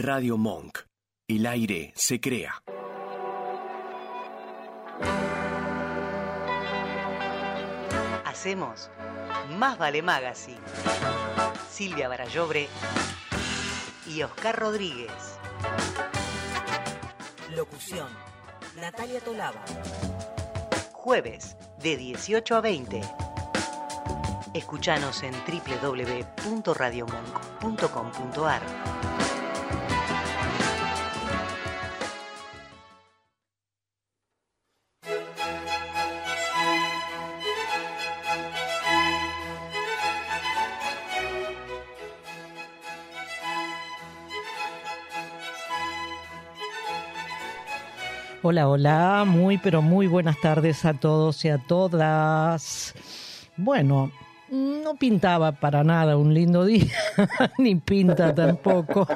Radio Monk. El aire se crea. Hacemos Más Vale Magazine. Silvia Barallobre y Oscar Rodríguez. Locución. Natalia Tolaba. Jueves de 18 a 20. Escuchanos en www.radiomonk.com.ar. Hola, hola, muy pero muy buenas tardes a todos y a todas. Bueno, no pintaba para nada un lindo día, ni pinta tampoco.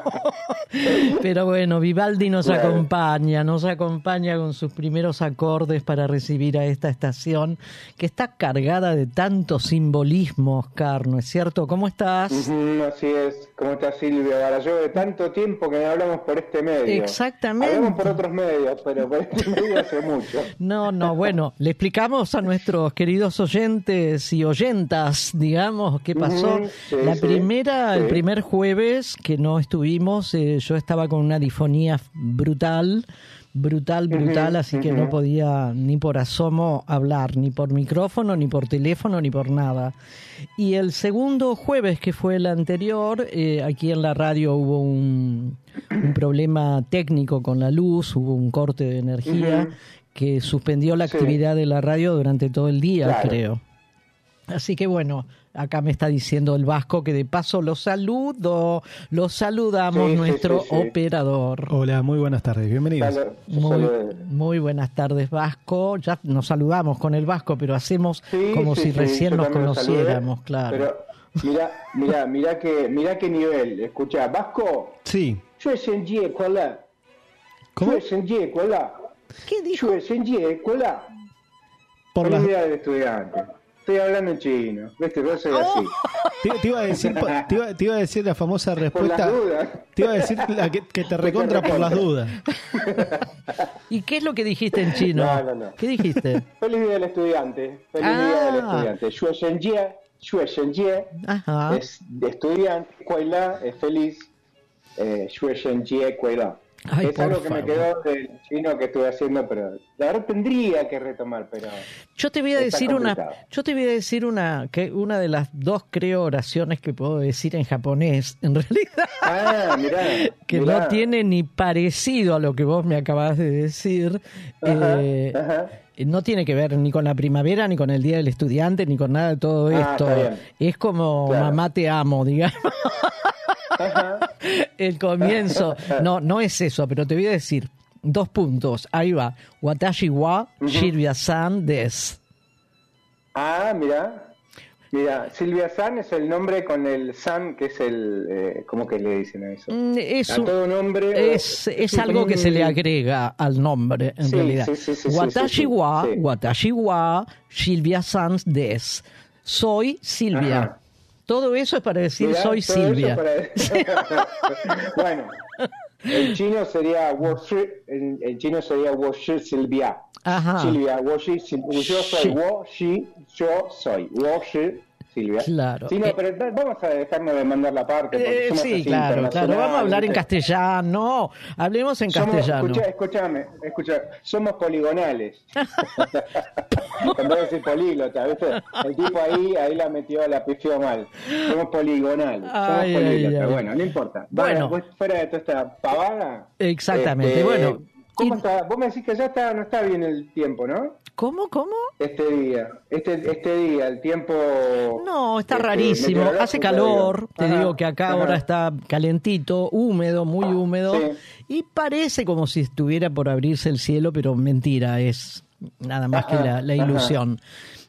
Pero bueno, Vivaldi nos acompaña, nos acompaña con sus primeros acordes para recibir a esta estación que está cargada de tanto simbolismo, Oscar, ¿no es cierto? ¿Cómo estás? así es, ¿cómo estás Silvia? Ahora yo de tanto tiempo que hablamos por este medio. Exactamente. Hablamos por otros medios, pero por este medio hace mucho. No, no, bueno, le explicamos a nuestros queridos oyentes y oyentas digamos, qué pasó. la primera, el primer jueves que no estuvimos, eh, yo estaba con una difonía brutal, brutal, brutal, así que no podía ni por asomo hablar, ni por micrófono, ni por teléfono, ni por nada. Y el segundo jueves, que fue el anterior, eh, aquí en la radio hubo un, problema técnico con la luz, hubo un corte de energía que suspendió la actividad de la radio durante todo el día, creo. Así que bueno, acá me está diciendo el Vasco que de paso lo saludo, lo saludamos nuestro operador. Hola, muy buenas tardes, bienvenidos. Muy, buenas tardes Vasco, ya nos saludamos con el Vasco, pero hacemos como si recién nos conociéramos, claro. Pero mira, mira, mira que, mira qué nivel, escucha, Vasco. Sí. ¿Cómo? ¿Qué dijo? Por la... del estudiante. Estoy hablando en chino, ¿viste? Pero soy así. Oh. Te, iba a decir, te, iba, a decir la famosa respuesta. Por las dudas. Te iba a decir que, te recontra por las dudas. ¿Y qué es lo que dijiste en chino? No, no, no. ¿Qué dijiste? Feliz día del estudiante. Feliz día del ah. estudiante. Xue Shenjie, Xue Shenjie. Es de estudiante. Kuela es feliz. Eh, Xue Shenjie, Es algo que me quedó del chino que estuve haciendo, pero la verdad tendría que retomar, pero yo te voy a decir una, yo te voy a decir una que una de las dos creo oraciones que puedo decir en japonés, en realidad, ah, que no tiene ni parecido a lo que vos me acabas de decir. Eh, no tiene que ver ni con la primavera, ni con el Día del Estudiante, ni con nada de todo ah, esto. Es como mamá te amo, digamos. El comienzo. No, no es eso, pero te voy a decir dos puntos. Ahí va. Watashi wa Silvia San des. Ah, mira. Mira, Silvia San es el nombre con el San, que es el. Eh, ¿Cómo que le dicen a eso? Mm, es a todo nombre. Es, es, algo que se le agrega al nombre, en realidad. watashi wa, Watashi wa Silvia San des. Soy Silvia. Todo eso es para decir soy Silvia. bueno, en chino sería en, en chino sería Silvia. Ajá. Silvia, yo soy Wo yo soy Wo Silvia. Claro. Sí, no, eh, pero vamos a dejarnos de mandar la parte. Eh, sí, claro, claro. Vamos a hablar en castellano. Hablemos en castellano. Escucha, escúchame, escucha, somos poligonales. Cuando decir políglota, ¿viste? El tipo ahí, ahí la metió, la pifió mal. Somos poligonales. somos políglotas. Bueno, no importa. Bueno, pues fuera de toda esta pavada. Exactamente, este, bueno. ¿Cómo está? Vos me decís que ya está, no está bien el tiempo, ¿no? ¿Cómo, cómo? Este día, este, este día, el tiempo... No, está este, rarísimo, hace calor, te digo que acá ahora está calentito, húmedo, muy húmedo, y parece como si estuviera por abrirse el cielo, pero mentira, es nada más que la, la ilusión.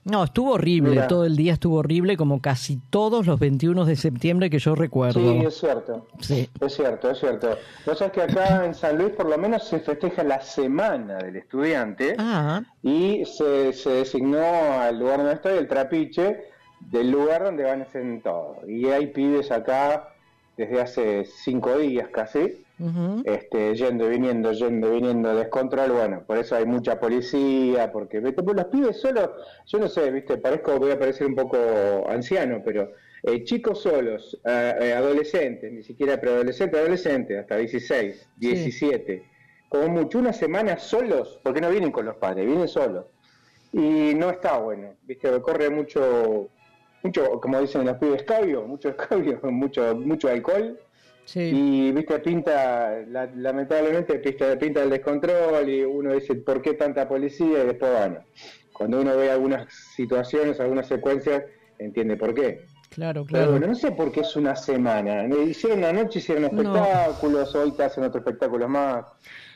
No, estuvo horrible, todo el día estuvo horrible, como casi todos los 21 de septiembre que yo recuerdo. Sí, es cierto. Sí. Es cierto, es cierto. Vos sabés que acá en San Luis por lo menos se festeja la semana del estudiante ah. y se, se designó al lugar donde estoy, el trapiche, del lugar donde van a hacer todo. Y hay pibes acá desde hace cinco días casi este, yendo y viniendo, yendo y viniendo, descontrol, bueno, por eso hay mucha policía, porque los pibes solo, yo no sé, viste, parezco, voy a parecer un poco anciano, pero eh, chicos solos, eh, adolescentes, ni siquiera preadolescentes, adolescentes, hasta 16, 17, como mucho, una semana solos, porque no vienen con los padres, vienen solos. Y no está bueno, viste, corre mucho, mucho, como dicen los pibes, escabio, mucho escabio, mucho, mucho alcohol y viste, pinta, lamentablemente pinta, pinta el descontrol y uno dice, ¿por qué tanta policía? Y después, bueno, cuando uno ve algunas situaciones, algunas secuencias, entiende por qué. Claro, claro. Pero bueno, no sé por qué es una semana. Hicieron una noche, hicieron espectáculos, hoy te hacen otro espectáculo más.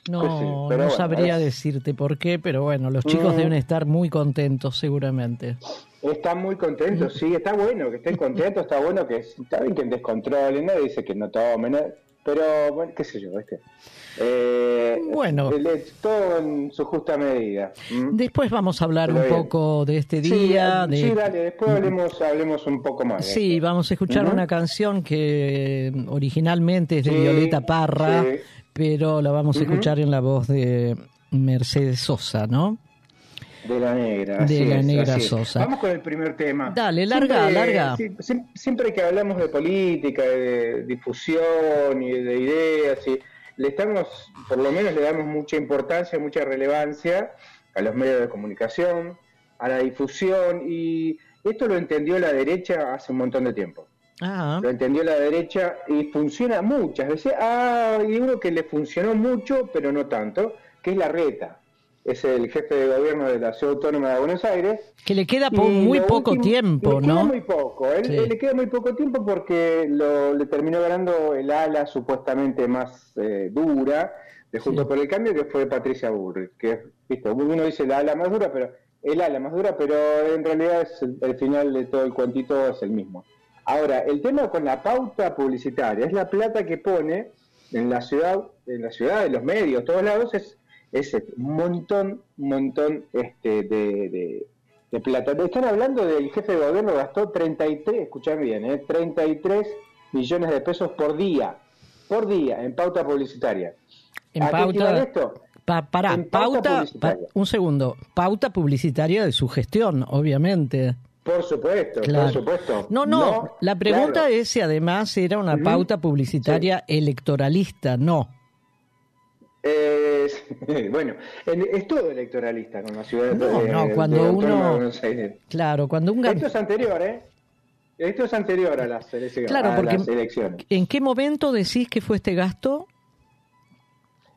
No, no sabría decirte por qué, pero bueno, los chicos mm. deben estar muy contentos seguramente. Están muy contentos, sí, está bueno que estén contentos, está bueno que está bien que descontrolen, nadie dice que no tomen, pero bueno, qué sé yo, este. Eh, bueno, todo en su justa medida. Después vamos a hablar un poco de este día. Sí, dale, después hablemos, hablemos un poco más. Sí, vamos a escuchar una canción que originalmente es de Violeta Parra, pero la vamos a escuchar en la voz de Mercedes Sosa, ¿no? De la negra. De la negra Sosa. Vamos con el primer tema. Dale, larga, larga. Siempre, que hablamos de política, de difusión y de ideas, y le estamos, por lo menos le damos mucha importancia, mucha relevancia a los medios de comunicación, a la difusión, y esto lo entendió la derecha hace un montón de tiempo. Ah. Lo entendió la derecha y funciona muchas veces. Ah, y uno que le funcionó mucho, pero no tanto, que es la reta es el jefe de gobierno de la Ciudad Autónoma de Buenos Aires. Que le queda muy poco tiempo, ¿no? Le queda muy poco, él, le queda muy poco tiempo porque lo, le terminó ganando el ala supuestamente más eh, dura de Juntos por el Cambio, que fue Patricia Burri, que ¿viste? uno dice la ala más dura, pero el ala más dura, pero en realidad es el, final de todo el cuentito es el mismo. Ahora, el tema con la pauta publicitaria es la plata que pone en la ciudad, en la ciudad, en los medios, todos lados, es es un montón, un montón este, de, de, plata. Están hablando del jefe de gobierno gastó 33, escuchan bien, ¿eh? 33 millones de pesos por día, por día, en pauta publicitaria. En pauta, esto? para, pauta, un segundo, pauta publicitaria de su gestión, obviamente. Por supuesto, por supuesto. No, no, la pregunta es si además era una pauta publicitaria electoralista, no. Eh, bueno, es todo electoralista con la ciudad no, de, no, cuando uno, Claro, cuando un Esto es anterior, ¿eh? Esto es anterior a las, elecciones, claro, porque elecciones. ¿En qué momento decís que fue este gasto?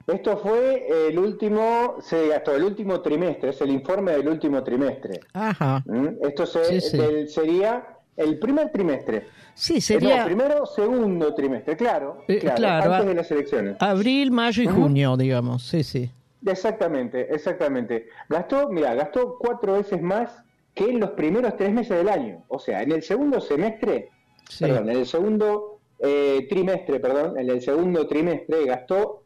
Esto fue el último, se gastó el último trimestre, es el informe del último trimestre. Ajá. ¿Mm? Esto sería el primer trimestre. Sí, sería. No, primero, segundo trimestre, claro. Eh, claro, antes de las elecciones. Abril, mayo y junio, digamos. Sí, sí. Exactamente, exactamente. Gastó, mira, gastó cuatro veces más que en los primeros tres meses del año. O sea, en el segundo semestre, perdón, en el segundo eh, trimestre, perdón, en el segundo trimestre gastó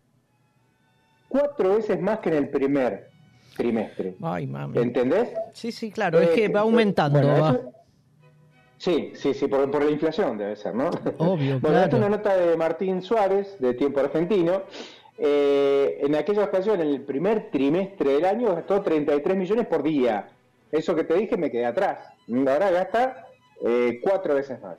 cuatro veces más que en el primer trimestre. Ay, mami. ¿Entendés? Sí, sí, claro, es que va eh, aumentando. Sí, sí, sí, por, por, la inflación debe ser, ¿no? Obvio, bueno, esta es una nota de Martín Suárez, de Tiempo Argentino. Eh, en aquella ocasión, en el primer trimestre del año, gastó 33 millones por día. Eso que te dije me quedé atrás. Ahora gasta eh, cuatro veces más.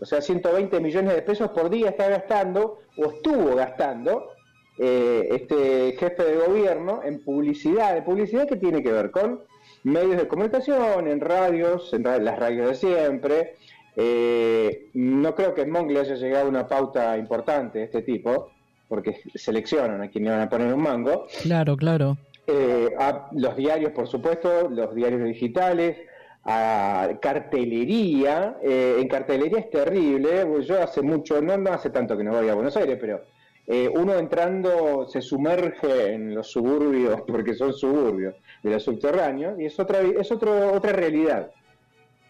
O sea, 120 millones de pesos por día está gastando, o estuvo gastando, eh, este jefe de gobierno en publicidad. ¿De publicidad qué tiene que ver con? Medios de comunicación, en radios, en las radios de siempre. Eh, no creo que en Monk haya llegado una pauta importante de este tipo, porque seleccionan a quien le van a poner un mango. Claro, claro. Eh, a los diarios, por supuesto, los diarios digitales, a cartelería. Eh, en cartelería es terrible. Yo hace mucho, no, no hace tanto que no voy a Buenos Aires, pero uno entrando se sumerge en los suburbios, porque son suburbios, de los subterráneos, y es otra, es otro, otra realidad.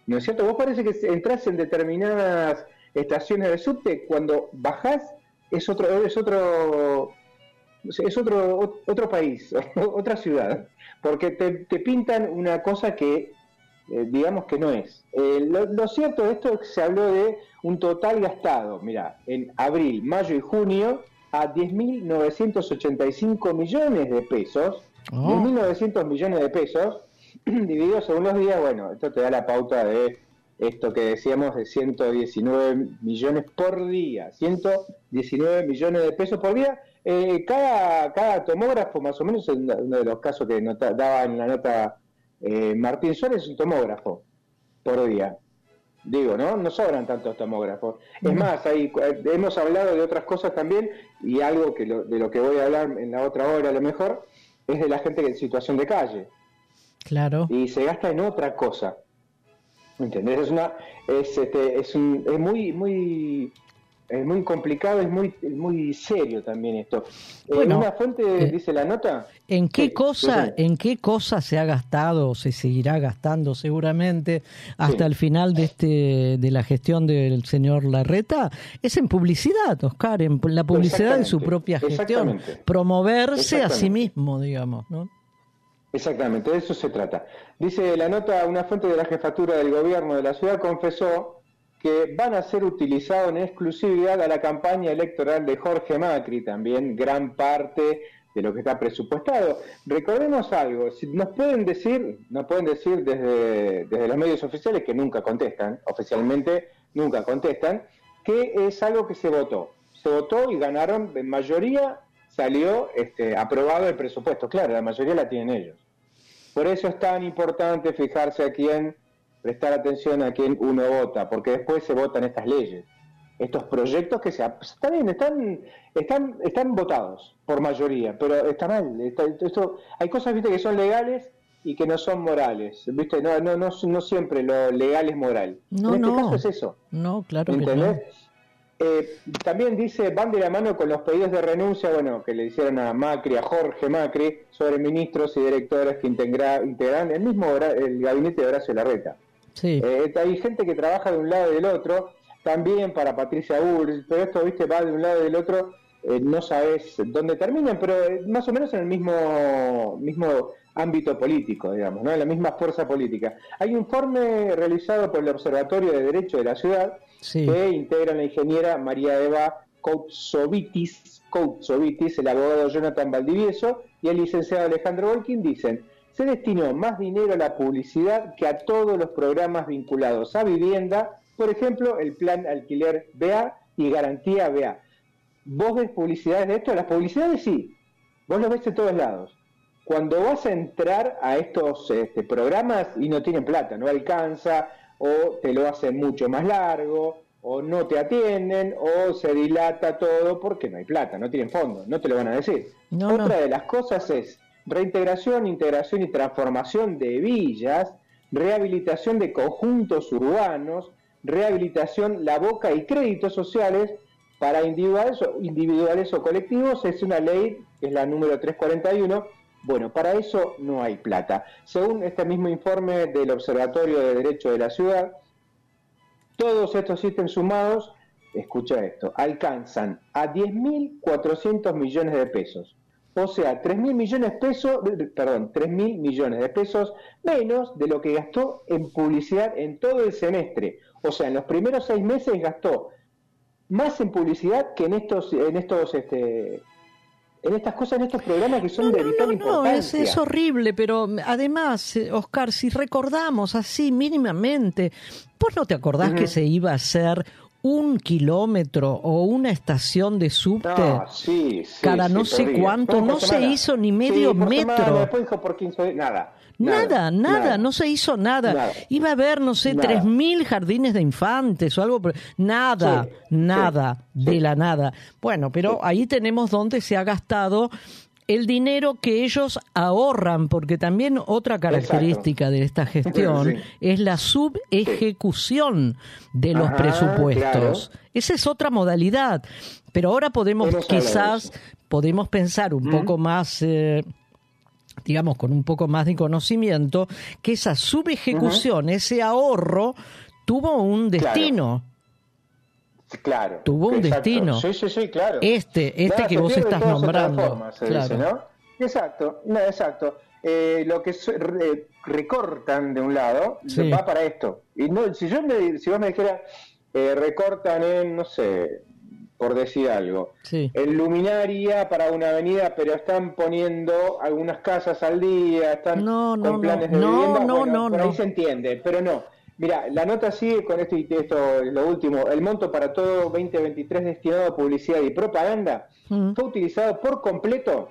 ¿No es cierto? Vos parece que entras en determinadas estaciones de subte, cuando bajás es otro, es otro, es otro, otro país, otra ciudad, porque te, pintan una cosa que eh, digamos que no es. Eh, lo, lo, cierto de esto es que se habló de un total gastado, mira, en abril, mayo y junio a 10.985 millones de pesos. 10.900 millones de pesos, divididos según los días, bueno, esto te da la pauta de esto que decíamos de 119 millones por día, 119 millones de pesos por día. Eh, cada, cada tomógrafo, más o menos, uno de los casos que daba en la nota eh, Martín Suárez, es un tomógrafo por día. Digo, ¿no? No sobran tantos tomógrafos. Es más, hay, hemos hablado de otras cosas también y algo que de lo que voy a hablar en la otra hora a lo mejor es de la gente en situación de calle. Claro. Y se gasta en otra cosa. ¿Entendés? Es una es, este, es, un, es muy muy es muy complicado, es muy muy serio también esto. Eh, bueno, una fuente eh, dice la nota. ¿En qué cosa en qué cosa se ha gastado o se seguirá gastando seguramente hasta el final de este de la gestión del señor Larreta? Es en publicidad, Oscar, en la publicidad de su propia gestión, promoverse a sí mismo, digamos, ¿no? Exactamente, de eso se trata. Dice la nota, una fuente de la jefatura del gobierno de la ciudad confesó que van a ser utilizados en exclusividad a la campaña electoral de Jorge Macri, también gran parte de lo que está presupuestado. Recordemos algo, si nos pueden decir, nos pueden decir desde, desde los medios oficiales que nunca contestan, oficialmente nunca contestan, que es algo que se votó. Se votó y ganaron, en mayoría salió este, aprobado el presupuesto. Claro, la mayoría la tienen ellos. Por eso es tan importante fijarse a quién, prestar atención a quién uno vota, porque después se votan estas leyes, estos proyectos que se, están están, están, están votados por mayoría, pero está mal. esto, hay cosas ¿viste, que son legales y que no son morales. ¿viste? No, no, no, no siempre lo legal es moral. No, en este caso es eso. No, claro que no. Eh, también dice, van de la mano con los pedidos de renuncia, bueno, que le hicieron a Macri, a Jorge Macri, sobre ministros y directores que integran el mismo el gabinete de Horacio Larreta. Sí. Eh, hay gente que trabaja de un lado y del otro, también para Patricia Ur, pero esto, viste, va de un lado y del otro, eh, no sabes dónde terminan, pero más o menos en el mismo, mismo ámbito político, digamos, ¿no? en la misma fuerza política. Hay un informe realizado por el Observatorio de Derecho de la Ciudad, que integra la ingeniera María Eva Koutsovitis, el abogado Jonathan Valdivieso y el licenciado Alejandro Volkin dicen, se destinó más dinero a la publicidad que a todos los programas vinculados a vivienda, por ejemplo, el plan alquiler BA y garantía BA. ¿Vos ves publicidades de esto? Las publicidades sí, vos lo ves de todos lados. Cuando vas a entrar a estos este, programas y no tienen plata, no alcanza, o te lo hacen mucho más largo, o no te atienden, o se dilata todo porque no hay plata, no tienen fondo, no te lo van a decir. Otra de las cosas es reintegración, integración y transformación de villas, rehabilitación de conjuntos urbanos, rehabilitación, la boca y créditos sociales para individuales o, colectivos, es una ley, es la número 341, bueno, para eso no hay plata. Según este mismo informe del Observatorio de Derecho de la Ciudad, todos estos ítems sumados, escucha esto, alcanzan a 10.400 millones de pesos. O sea, 3.000 millones de pesos, perdón, 3.000 millones de pesos menos de lo que gastó en publicidad en todo el semestre. O sea, en los primeros seis meses gastó más en publicidad que en estos, en estos este, en estas cosas, en estos programas que son de vital importancia. No, es, horrible, pero además, eh, Oscar, si recordamos así mínimamente, ¿vos no te acordás que se iba a hacer un kilómetro o una estación de subte no, sí, sí, cada no sé cuánto? No se hizo ni medio metro. después dijo por 15, nada. Nada, nada, no se hizo nada. Iba a haber, no sé, tres mil jardines de infantes o algo, pero nada, nada, de la nada. Bueno, pero ahí tenemos donde se ha gastado el dinero que ellos ahorran, porque también otra característica de esta gestión es la subejecución de los presupuestos. Esa es otra modalidad. Pero ahora podemos quizás, podemos pensar un poco más... Eh, digamos, con un poco más de conocimiento, que esa subejecución, ese ahorro, tuvo un destino. Claro. Tuvo un destino. Sí, sí, sí, claro. Este, este que vos estás nombrando. claro. Exacto, no, exacto. Eh, lo que recortan de un lado va para esto. Y no, si yo me, si vos me dijeras, eh, recortan en, no sé, por decir algo. El luminaria para una avenida, pero están poniendo algunas casas al día, están con planes de vivienda. No, no, por ahí se entiende, pero no. Mira, la nota sigue con esto y esto, lo último. El monto para todo 2023 destinado a publicidad y propaganda mm. fue utilizado por completo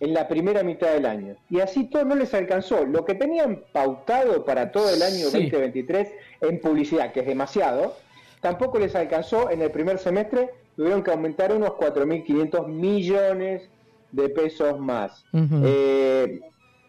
en la primera mitad del año. Y así todo no les alcanzó. Lo que tenían pautado para todo el año 2023 en publicidad, que es demasiado, tampoco les alcanzó en el primer semestre. Tuvieron que aumentar unos 4.500 millones de pesos más. eh,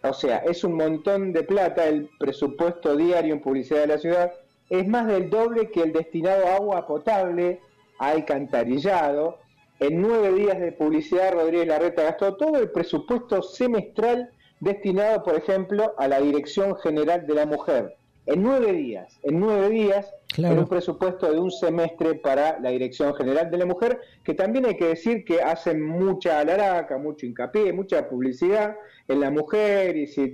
o sea, es un montón de plata el presupuesto diario en publicidad de la ciudad. Es más del doble que el destinado a agua potable, alcantarillado, en nueve días de publicidad, Rodríguez Larreta gastó todo el presupuesto semestral destinado, por ejemplo, a la Dirección General de la Mujer. En nueve días, en nueve días, en un presupuesto de un semestre para la Dirección General de la Mujer, que también hay que decir que hacen mucha alaraca, mucho hincapié, mucha publicidad en la mujer y si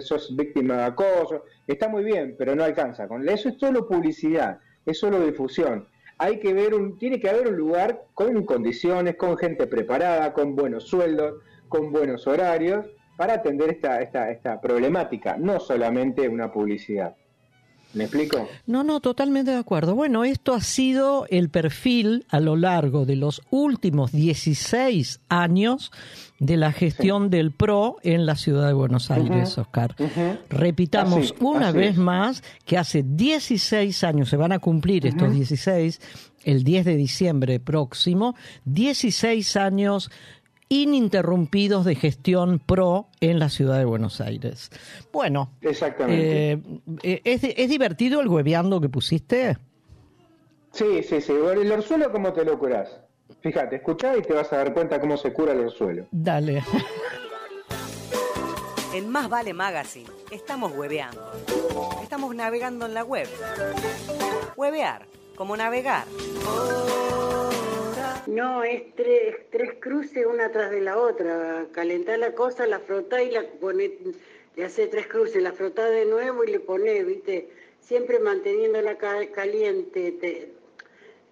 sos víctima de acoso, está muy bien, pero no alcanza. Con eso es solo publicidad, es solo difusión hay que ver un, tiene que haber un lugar con condiciones, con gente preparada, con buenos sueldos, con buenos horarios, para atender esta, esta, esta problemática, no solamente una publicidad. ¿Me explico? No, no, totalmente de acuerdo. Bueno, esto ha sido el perfil a lo largo de los últimos 16 años de la gestión del PRO en la ciudad de Buenos Aires, Oscar. Repitamos una vez más que hace 16 años, se van a cumplir estos 16, el 10 de diciembre próximo, 16 años ininterrumpidos de gestión pro en la ciudad de Buenos Aires. Bueno, Exactamente. Eh, ¿es, divertido el hueveando que pusiste? Sí, sí, sí. El orzuelo, ¿cómo te lo curas? Fíjate, escuchá y te vas a dar cuenta cómo se cura el orzuelo. Dale. En Más Vale Magazine estamos hueveando. Estamos navegando en la web. Huevear, como navegar. No, es tres, tres cruces una tras de la otra. Calentá la cosa, la frotá y la pone, le hace tres cruces, la frotá de nuevo y le pone, viste, siempre manteniéndola caliente,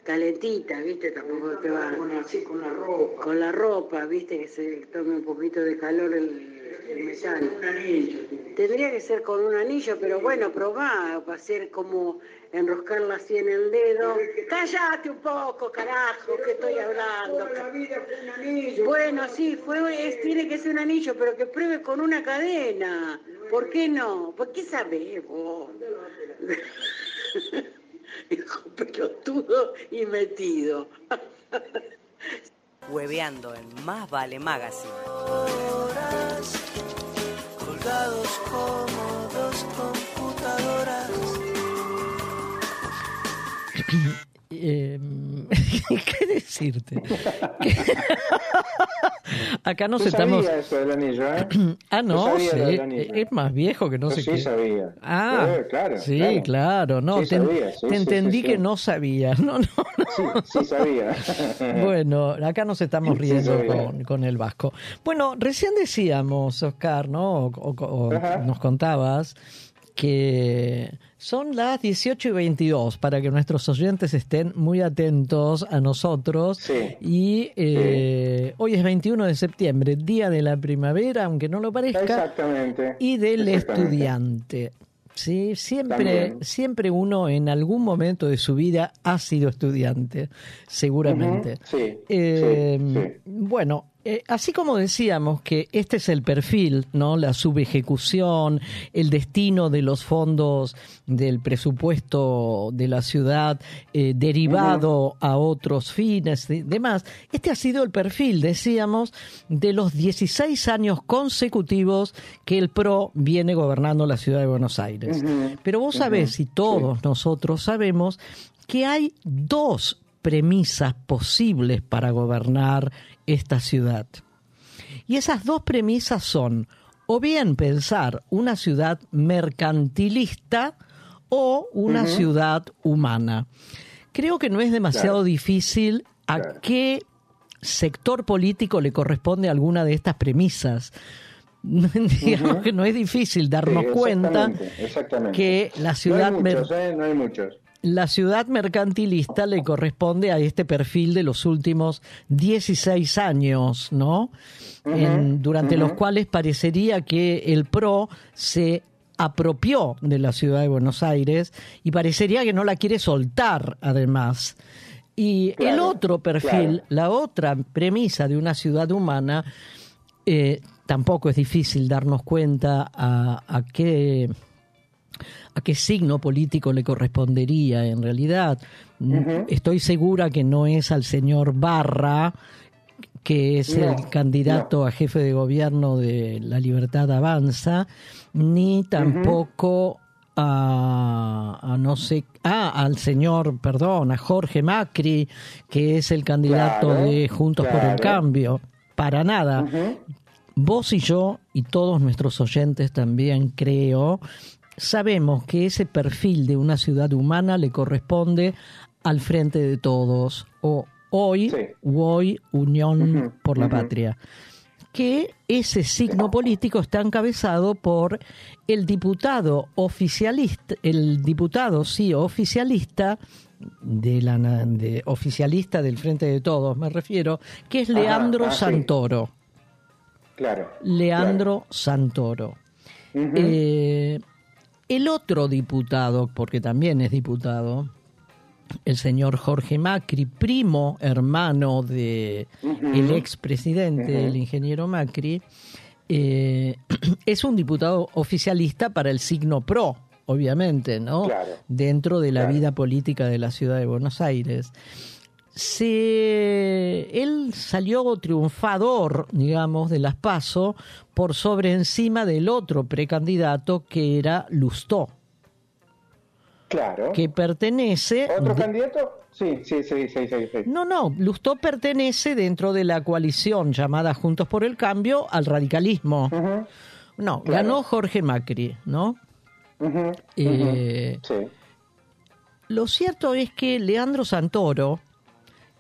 calentita, viste, tampoco te va. Con, así, con la ropa. Con la ropa, viste, que se tome un poquito de calor el, el metal. Un anillo. Tendría que ser con un anillo, pero bueno, probá, para hacer como enroscarla así en el dedo. Cállate un poco, carajo, que estoy hablando. Bueno, sí, fue, tiene que ser un anillo, pero que pruebe con una cadena. ¿Por qué no? ¿Por qué sabés vos? Hijo pelotudo y metido. Hueveando en Más Vale Magazine. Colgados como dos computadoras Eh, ¿Qué decirte? Acá nos estamos. Sabía eso del anillo, ¿eh? ah, no, sí. Es más viejo que no sé sí qué. sabía. Ah, eh, claro. Sí, claro. No, te, entendí que no sabía. No, no, Sí, sí sabía. bueno, acá nos estamos riendo con, con, el vasco. Bueno, recién decíamos, Oscar, ¿no? o nos contabas que son las 18 y 22 para que nuestros oyentes estén muy atentos a nosotros. Y eh, hoy es 21 de septiembre, día de la primavera, aunque no lo parezca. Exactamente. Y del estudiante. Sí, siempre, siempre uno en algún momento de su vida ha sido estudiante, seguramente. Eh, bueno, eh, así como decíamos que este es el perfil, ¿no? La subejecución, el destino de los fondos del presupuesto de la ciudad eh, derivado a otros fines y demás. Este ha sido el perfil, decíamos, de los 16 años consecutivos que el PRO viene gobernando la ciudad de Buenos Aires. Pero vos sabés, y todos nosotros sabemos, que hay dos premisas posibles para gobernar esta ciudad. Y esas dos premisas son o bien pensar una ciudad mercantilista o una ciudad humana. Creo que no es demasiado difícil a qué sector político le corresponde alguna de estas premisas. Digamos que no es difícil darnos cuenta que la ciudad... No hay muchos, ¿eh? no hay muchos. La ciudad mercantilista le corresponde a este perfil de los últimos 16 años, ¿no? durante los cuales parecería que el PRO se apropió de la ciudad de Buenos Aires y parecería que no la quiere soltar, además. Y el otro perfil, la otra premisa de una ciudad humana, eh, tampoco es difícil darnos cuenta a qué a qué signo político le correspondería en realidad. Estoy segura que no es al señor Barra, que es el candidato a jefe de gobierno de La Libertad Avanza, ni tampoco a, no sé, ah, al señor, perdón, a Jorge Macri, que es el candidato de Juntos por el Cambio. Para nada. Vos y yo, y todos nuestros oyentes también creo, sabemos que ese perfil de una ciudad humana le corresponde al frente de todos, o hoy, hoy Unión por la Patria, que ese signo político está encabezado por el diputado oficialista, el diputado sí oficialista de la de, oficialista del Frente de Todos, me refiero, que es Leandro ah, Santoro. Claro. Leandro Santoro. El otro diputado, porque también es diputado, el señor Jorge Macri, primo hermano de el expresidente, el ingeniero Macri, eh, es un diputado oficialista para el signo PRO, obviamente, ¿no? Dentro de la vida política de la ciudad de Buenos Aires se, él salió triunfador, digamos, de las PASO por sobre encima del otro precandidato que era Lustó. Claro. Que pertenece. ¿Otro candidato? Sí, sí, sí, sí, sí, No, no, Lustó pertenece dentro de la coalición llamada Juntos por el Cambio al radicalismo. No, ganó Jorge Macri, ¿no? Eh, sí. Lo cierto es que Leandro Santoro,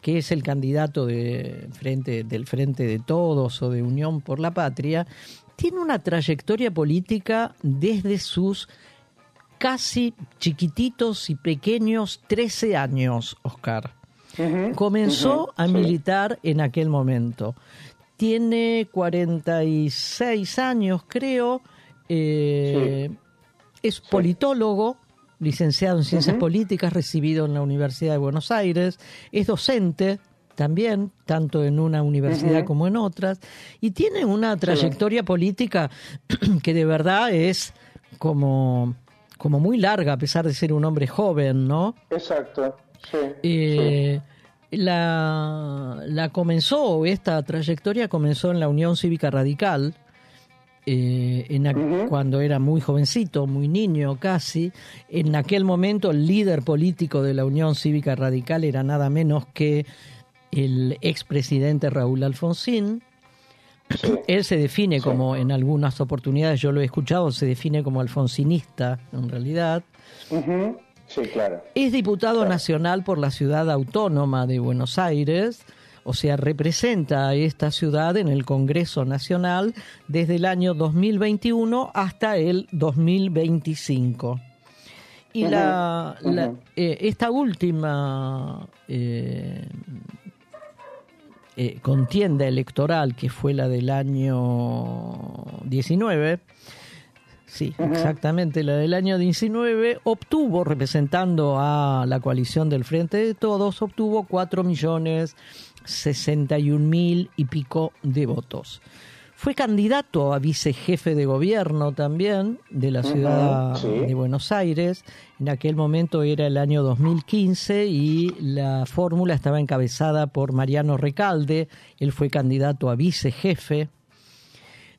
que es el candidato de frente, del Frente de Todos o de Unión por la Patria, tiene una trayectoria política desde sus casi chiquititos y pequeños 13 años, Oscar. Comenzó a militar en aquel momento. Tiene 46 años, creo. Eh, es politólogo, licenciado en Ciencias Políticas, recibido en la Universidad de Buenos Aires, es docente también, tanto en una universidad como en otras, y tiene una trayectoria política que de verdad es como, como muy larga, a pesar de ser un hombre joven, ¿no? Exacto, sí. Eh, la, la comenzó, esta trayectoria comenzó en la Unión Cívica Radical, eh, en cuando era muy jovencito, muy niño casi. En aquel momento el líder político de la Unión Cívica Radical era nada menos que el expresidente Raúl Alfonsín. Él se define como, en algunas oportunidades yo lo he escuchado, se define como alfonsinista en realidad. Sí, claro. Es diputado nacional por la ciudad autónoma de Buenos Aires o sea, representa a esta ciudad en el Congreso Nacional desde el año 2021 hasta el 2025. Y la, eh, esta última eh, eh, contienda electoral, que fue la del año 19, Sí, exactamente, la del año 19 obtuvo, representando a la coalición del Frente de Todos, obtuvo 4 millones 61 mil y pico de votos. Fue candidato a vicejefe de gobierno también de la ciudad de Buenos Aires. En aquel momento era el año 2015 y la fórmula estaba encabezada por Mariano Recalde. Él fue candidato a vicejefe.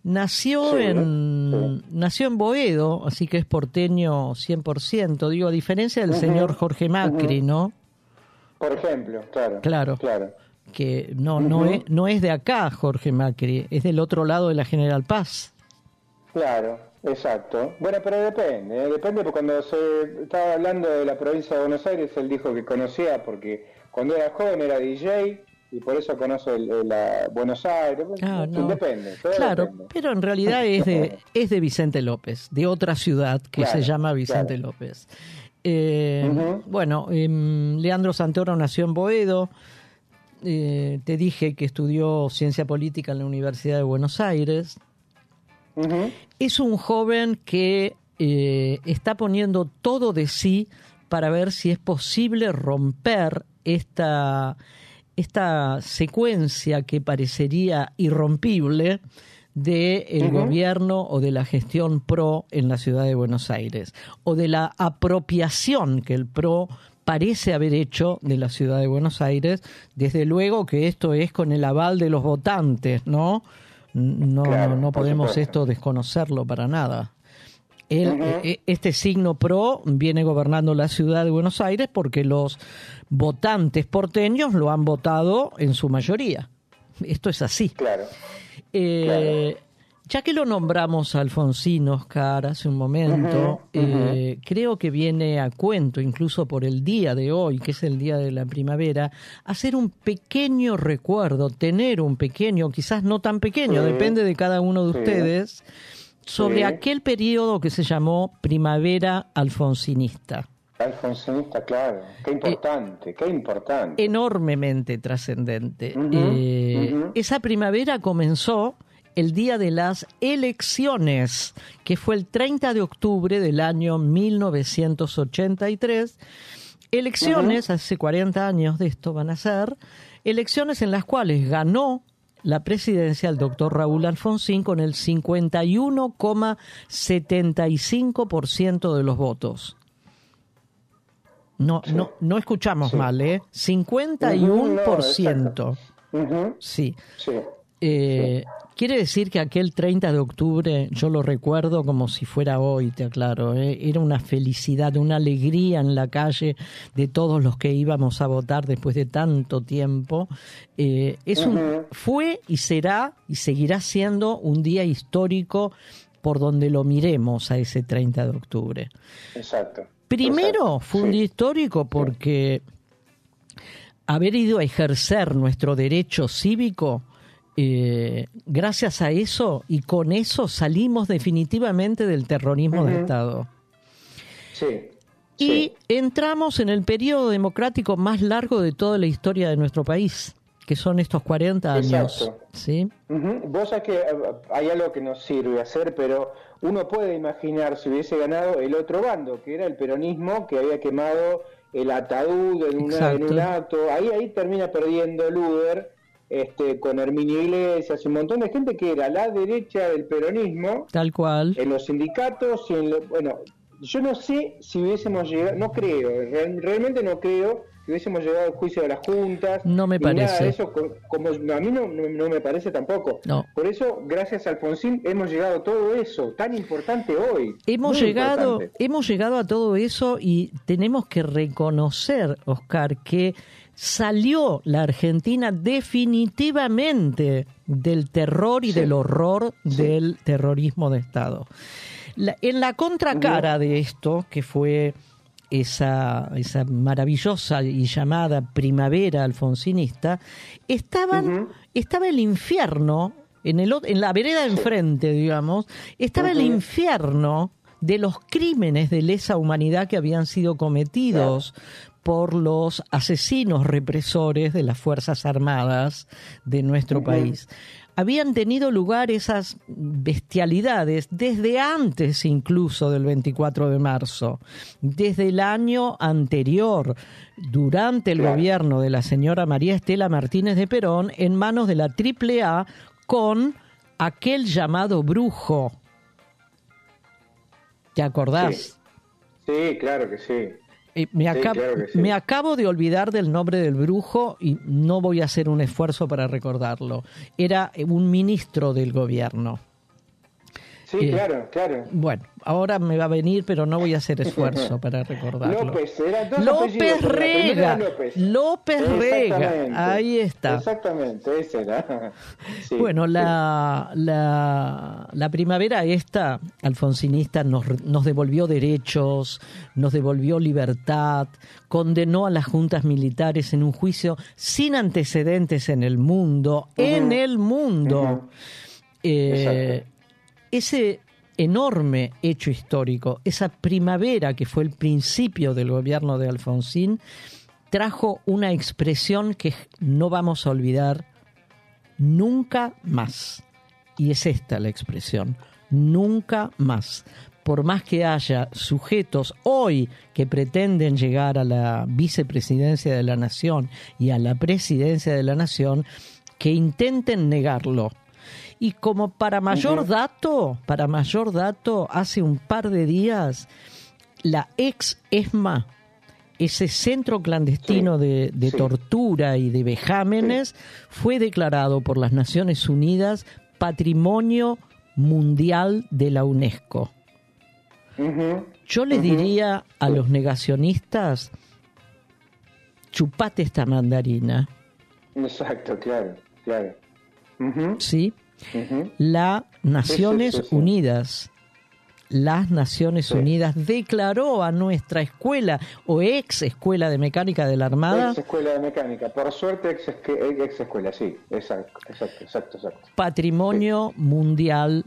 Nació en nació en Boedo, así que es porteño 100%, digo, a diferencia del señor Jorge Macri, ¿no? Por ejemplo, claro. Claro. Claro que no, no, es, no es de acá Jorge Macri, es del otro lado de la General Paz. Claro, exacto. Bueno, pero depende, ¿eh? depende porque cuando se estaba hablando de la provincia de Buenos Aires, él dijo que conocía porque cuando era joven era DJ y por eso conoce la Buenos Aires. Ah, depende. Claro, pero en realidad es de, es de Vicente López, de otra ciudad que se llama Vicente López. Bueno, em, Leandro Santoro nació en Boedo. Te dije que estudió ciencia política en la Universidad de Buenos Aires. Es un joven que está poniendo todo de sí para ver si es posible romper esta, esta secuencia que parecería irrompible del de gobierno o de la gestión PRO en la ciudad de Buenos Aires, o de la apropiación que el PRO parece haber hecho de la ciudad de Buenos Aires, desde luego que esto es con el aval de los votantes, ¿no? No, no podemos esto desconocerlo para nada. E, e, este signo PRO viene gobernando la ciudad de Buenos Aires porque los votantes porteños lo han votado en su mayoría. Esto es así. Claro. Eh, ya que lo nombramos a Alfonsín Oscar hace un momento, eh, creo que viene a cuento, incluso por el día de hoy, que es el día de la primavera, hacer un pequeño recuerdo, tener un pequeño, quizás no tan pequeño, depende de cada uno de ustedes, sobre aquel periodo que se llamó primavera alfonsinista. Alfonsinista, claro. Qué importante, qué importante. Enormemente trascendente. Eh, esa primavera comenzó el día de las elecciones, que fue el 30 de octubre del año 1983. Elecciones, hace 40 años de esto van a ser, elecciones en las cuales ganó la presidencia el doctor Raúl Alfonsín con el 51,75% de los votos. No, no, no escuchamos mal, ¿eh? 51%. Sí. Eh, quiere decir que aquel 30 de octubre, yo lo recuerdo como si fuera hoy, te aclaro, ¿eh? era una felicidad, una alegría en la calle de todos los que íbamos a votar después de tanto tiempo. Eh, es un, fue y será y seguirá siendo un día histórico por donde lo miremos a ese 30 de octubre. Exacto. Primero fue un día histórico porque haber ido a ejercer nuestro derecho cívico, eh, gracias a eso y con eso salimos definitivamente del terrorismo de Estado. Sí. Y entramos en el periodo democrático más largo de toda la historia de nuestro país, que son estos 40 años. ¿sí? Vos sabés que eh, hay algo que nos sirve hacer, pero uno puede imaginar si hubiese ganado el otro bando, que era el peronismo, que había quemado el ataúd en, un acto. Ahí, ahí termina perdiendo Luder este, con Herminio Iglesias y un montón de gente que era la derecha del peronismo. Tal cual. En los sindicatos y en bueno, yo no sé si hubiésemos llegado, no creo, realmente no creo que hubiésemos llegado al juicio de las juntas. No me parece. eso, como, a mí no, no, me parece tampoco. No. Por eso, gracias a Alfonsín, hemos llegado a todo eso, tan importante hoy. Hemos llegado, hemos llegado a todo eso y tenemos que reconocer, Oscar, que salió la Argentina definitivamente del terror y del horror del terrorismo de Estado. en la contracara de esto, que fue esa, esa maravillosa y llamada primavera alfonsinista, estaban, estaba el infierno, en, el, en la vereda de enfrente, digamos, estaba el infierno de los crímenes de lesa humanidad que habían sido cometidos por los asesinos represores de las Fuerzas Armadas de nuestro país. Habían tenido lugar esas bestialidades desde antes incluso del 24 de marzo, desde el año anterior, durante el gobierno de la señora María Estela Martínez de Perón, en manos de la AAA con aquel llamado brujo. ¿Te acordás? sí claro que sí. Eh, me, me, acabo de olvidar del nombre del brujo y no voy a hacer un esfuerzo para recordarlo. Era un ministro del gobierno. Sí, eh, claro, claro. Bueno, ahora me va a venir, pero no voy a hacer esfuerzo para recordarlo. López, era López Rega. López, Rega. Ahí está. Exactamente, ese era. bueno, la, la, la, primavera esta, alfonsinista, nos, nos devolvió derechos, nos devolvió libertad, condenó a las juntas militares en un juicio sin antecedentes en el mundo, en el mundo. eh, ese enorme hecho histórico. Esa primavera que fue el principio del gobierno de Alfonsín trajo una expresión que no vamos a olvidar nunca más. Y es esta la expresión, nunca más por más que haya sujetos hoy que pretenden llegar a la vicepresidencia de la nación y a la presidencia de la nación, que intenten negarlo. Y como para mayor dato, para mayor dato, hace un par de días, la ex ESMA, ese centro clandestino de, tortura y de vejámenes, fue declarado por las Naciones Unidas Patrimonio Mundial de la UNESCO. Yo le diría a los negacionistas, chupate esta mandarina. Exacto, claro, claro. Sí. Las Naciones Unidas, las Naciones Unidas declaró a nuestra escuela o ex escuela de mecánica de la Armada. Ex escuela de mecánica, por suerte ex, ex escuela, sí, exacto, exacto, exacto, exacto. Patrimonio Mundial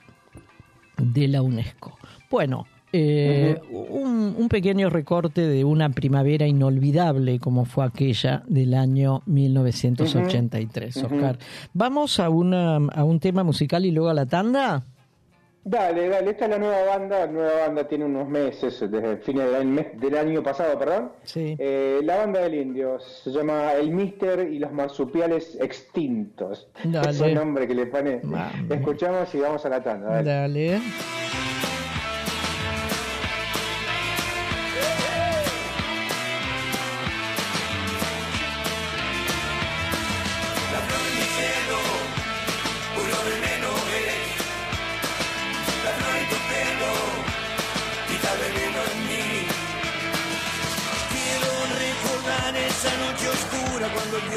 de la UNESCO. Bueno, eh, un, pequeño recorte de una primavera inolvidable como fue aquella del año 1983, Oscar. ¿Vamos a, una, a un tema musical y luego a la tanda? Dale, dale, esta es la nueva banda, la nueva banda tiene unos meses, desde el fin del año, pasado, perdón. Sí. Eh, la banda del indio se llama El Mister y los marsupiales extintos. Dale. Es el nombre que le pone. Escuchamos y vamos a la tanda. Dale. dale.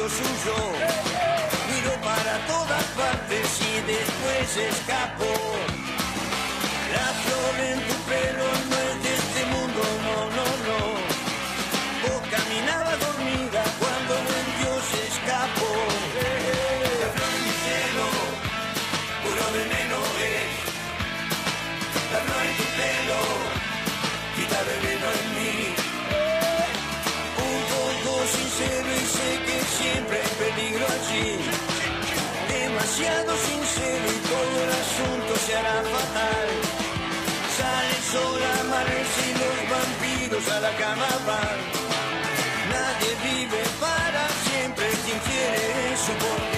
Suyo. Miro para todas partes y después escapo. La flor en tu pelo Demasiado sincero y todo el asunto se hará fatal. Sale el sol, amanece y los vampiros a la cama van. Nadie vive para siempre, quien quiere eso por Dios.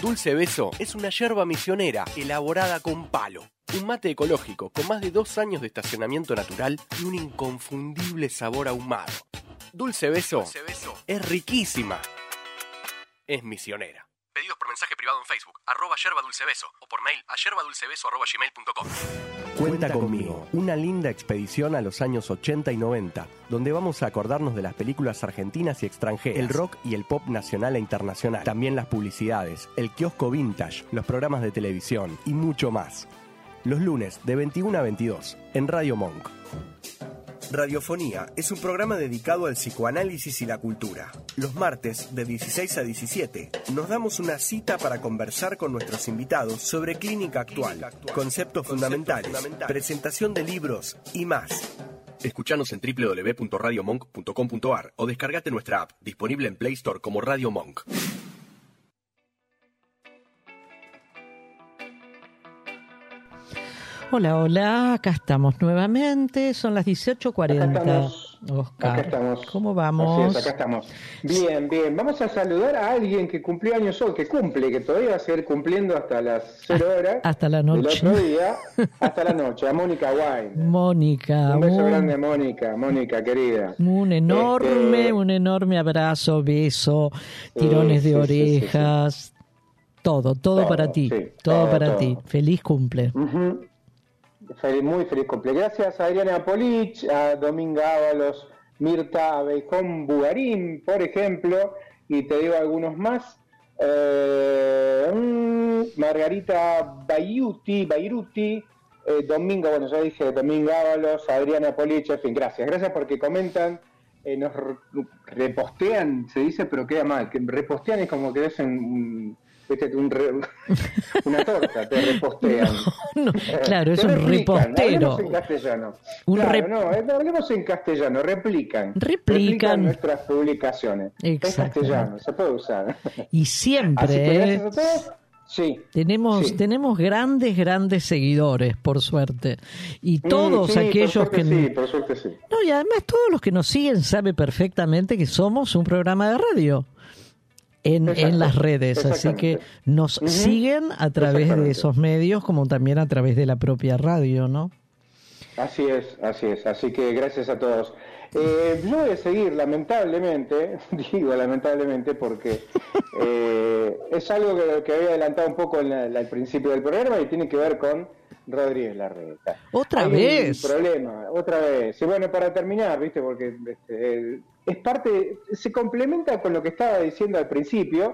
Dulce Beso es una yerba misionera elaborada con palo un mate ecológico con más de dos años de estacionamiento natural y un inconfundible sabor ahumado. Dulce Beso, es riquísima. Es misionera. Pedidos por mensaje privado en Facebook, arroba yerbadulcebeso, o por mail a yerbadulcebeso arroba gmail.com. Cuenta conmigo, una linda expedición a los años 80 y 90, donde vamos a acordarnos de las películas argentinas y extranjeras, el rock y el pop nacional e internacional, también las publicidades, el kiosco vintage, los programas de televisión y mucho más los lunes de 21 a 22 en Radio Monk. Radiofonía es un programa dedicado al psicoanálisis y la cultura. Los martes de 16 a 17 nos damos una cita para conversar con nuestros invitados sobre clínica actual, conceptos fundamentales, presentación de libros y más. Escuchanos en www.radiomonk.com.ar o descargate nuestra app, disponible en Play Store como Radio Monk. Hola, hola, acá estamos nuevamente, son las 18.40. Oscar, acá estamos. ¿cómo vamos? acá estamos. Bien, bien. Vamos a saludar a alguien que cumplió años hoy, que cumple, que todavía va a seguir cumpliendo hasta las 0 horas. Hasta la noche. El otro día, hasta la noche, a Mónica Wine. Mónica. Un beso grande, Mónica, Mónica, querida. Un enorme, este, un enorme abrazo, beso, tirones de orejas. Todo, todo, para ti, todo, para ti. Feliz cumple muy feliz cumpleaños. Gracias a Adriana Polich, a Dominga Ábalos, Mirta Abeijón Bugarín, por ejemplo, y te digo algunos más. Eh, Margarita Bayuti, Bayruti, eh, Domingo, bueno, ya dije Domingo Ábalos, Adriana Polich, en fin, gracias. Gracias porque comentan, eh, nos repostean, se dice, pero queda mal, que repostean es como que es en una torta, te repostean. claro, es un repostero. en castellano. claro, no, eh, hablemos en castellano, replican. Replican. nuestras publicaciones. En castellano, se puede usar. Y siempre. Así que Sí, tenemos, tenemos grandes, grandes seguidores, por suerte. Y mm, todos aquellos que... Sí, por suerte sí. No, y además todos los que nos siguen saben perfectamente que somos un programa de radio en, en las redes, así que nos siguen a través de esos medios como también a través de la propia radio, ¿no? Así es, así es, así que gracias a todos. Eh, yo voy a seguir, lamentablemente, digo lamentablemente porque eh, es algo que, que, había adelantado un poco al principio del programa y tiene que ver con Rodríguez Larreta. ¿Otra vez? problema, otra vez. Y bueno, para terminar, ¿viste? Porque este, es parte, se complementa con lo que estaba diciendo al principio,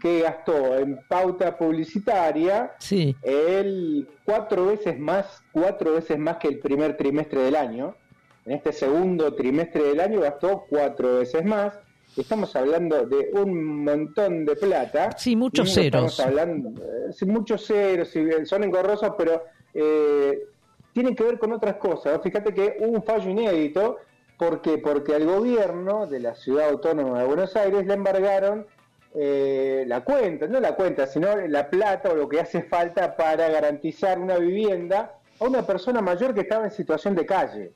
que gastó en pauta publicitaria sí. el cuatro veces más, cuatro veces más que el primer trimestre del año. En este segundo trimestre del año gastó cuatro veces más. Estamos hablando de un montón de plata. Sí, muchos ceros. Estamos hablando, eh, sí, muchos ceros, son engorrosos, pero eh, tienen que ver con otras cosas. Fíjate que hubo un fallo inédito ¿Por qué? Porque al gobierno de la ciudad autónoma de Buenos Aires le embargaron eh, la cuenta, no la cuenta, sino la plata o lo que hace falta para garantizar una vivienda a una persona mayor que estaba en situación de calle.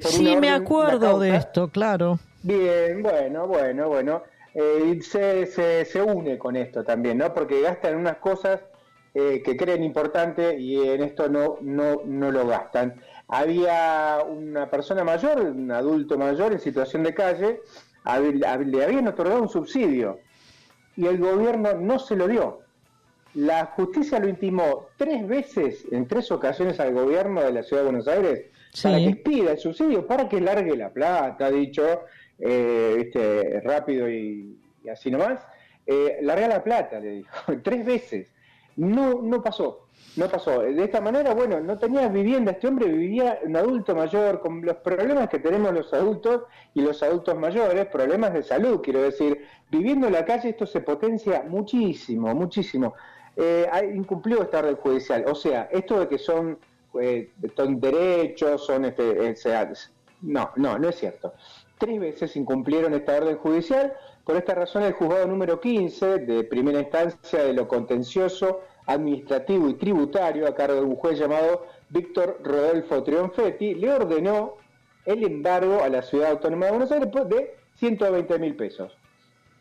Sí, me acuerdo de esto, claro. Bien, bueno, bueno, bueno. Eh, se, se, une con esto también, ¿no? Porque gastan unas cosas eh, que creen importantes y en esto no, no, no lo gastan había una persona mayor, un adulto mayor en situación de calle, le habían otorgado un subsidio y el gobierno no se lo dio. La justicia lo intimó tres veces, en tres ocasiones al gobierno de la ciudad de Buenos Aires, para que pida el subsidio, para que largue la plata, dicho eh, rápido y, así nomás. Eh, larga la plata, le dijo, tres veces. No, no pasó. No pasó. De esta manera, bueno, no tenía vivienda. Este hombre vivía un adulto mayor con los problemas que tenemos los adultos y los adultos mayores, problemas de salud, quiero decir. Viviendo en la calle esto se potencia muchísimo, muchísimo. Eh, incumplió esta orden judicial. O sea, esto de que son, eh, son derechos, son este, eh, no, no, no es cierto. Tres veces incumplieron esta orden judicial. Por esta razón, el juzgado número 15 de primera instancia de lo contencioso administrativo y tributario a cargo de un juez llamado Víctor Rodolfo Trionfetti, le ordenó el embargo a la ciudad autónoma de Buenos Aires de 120 mil pesos.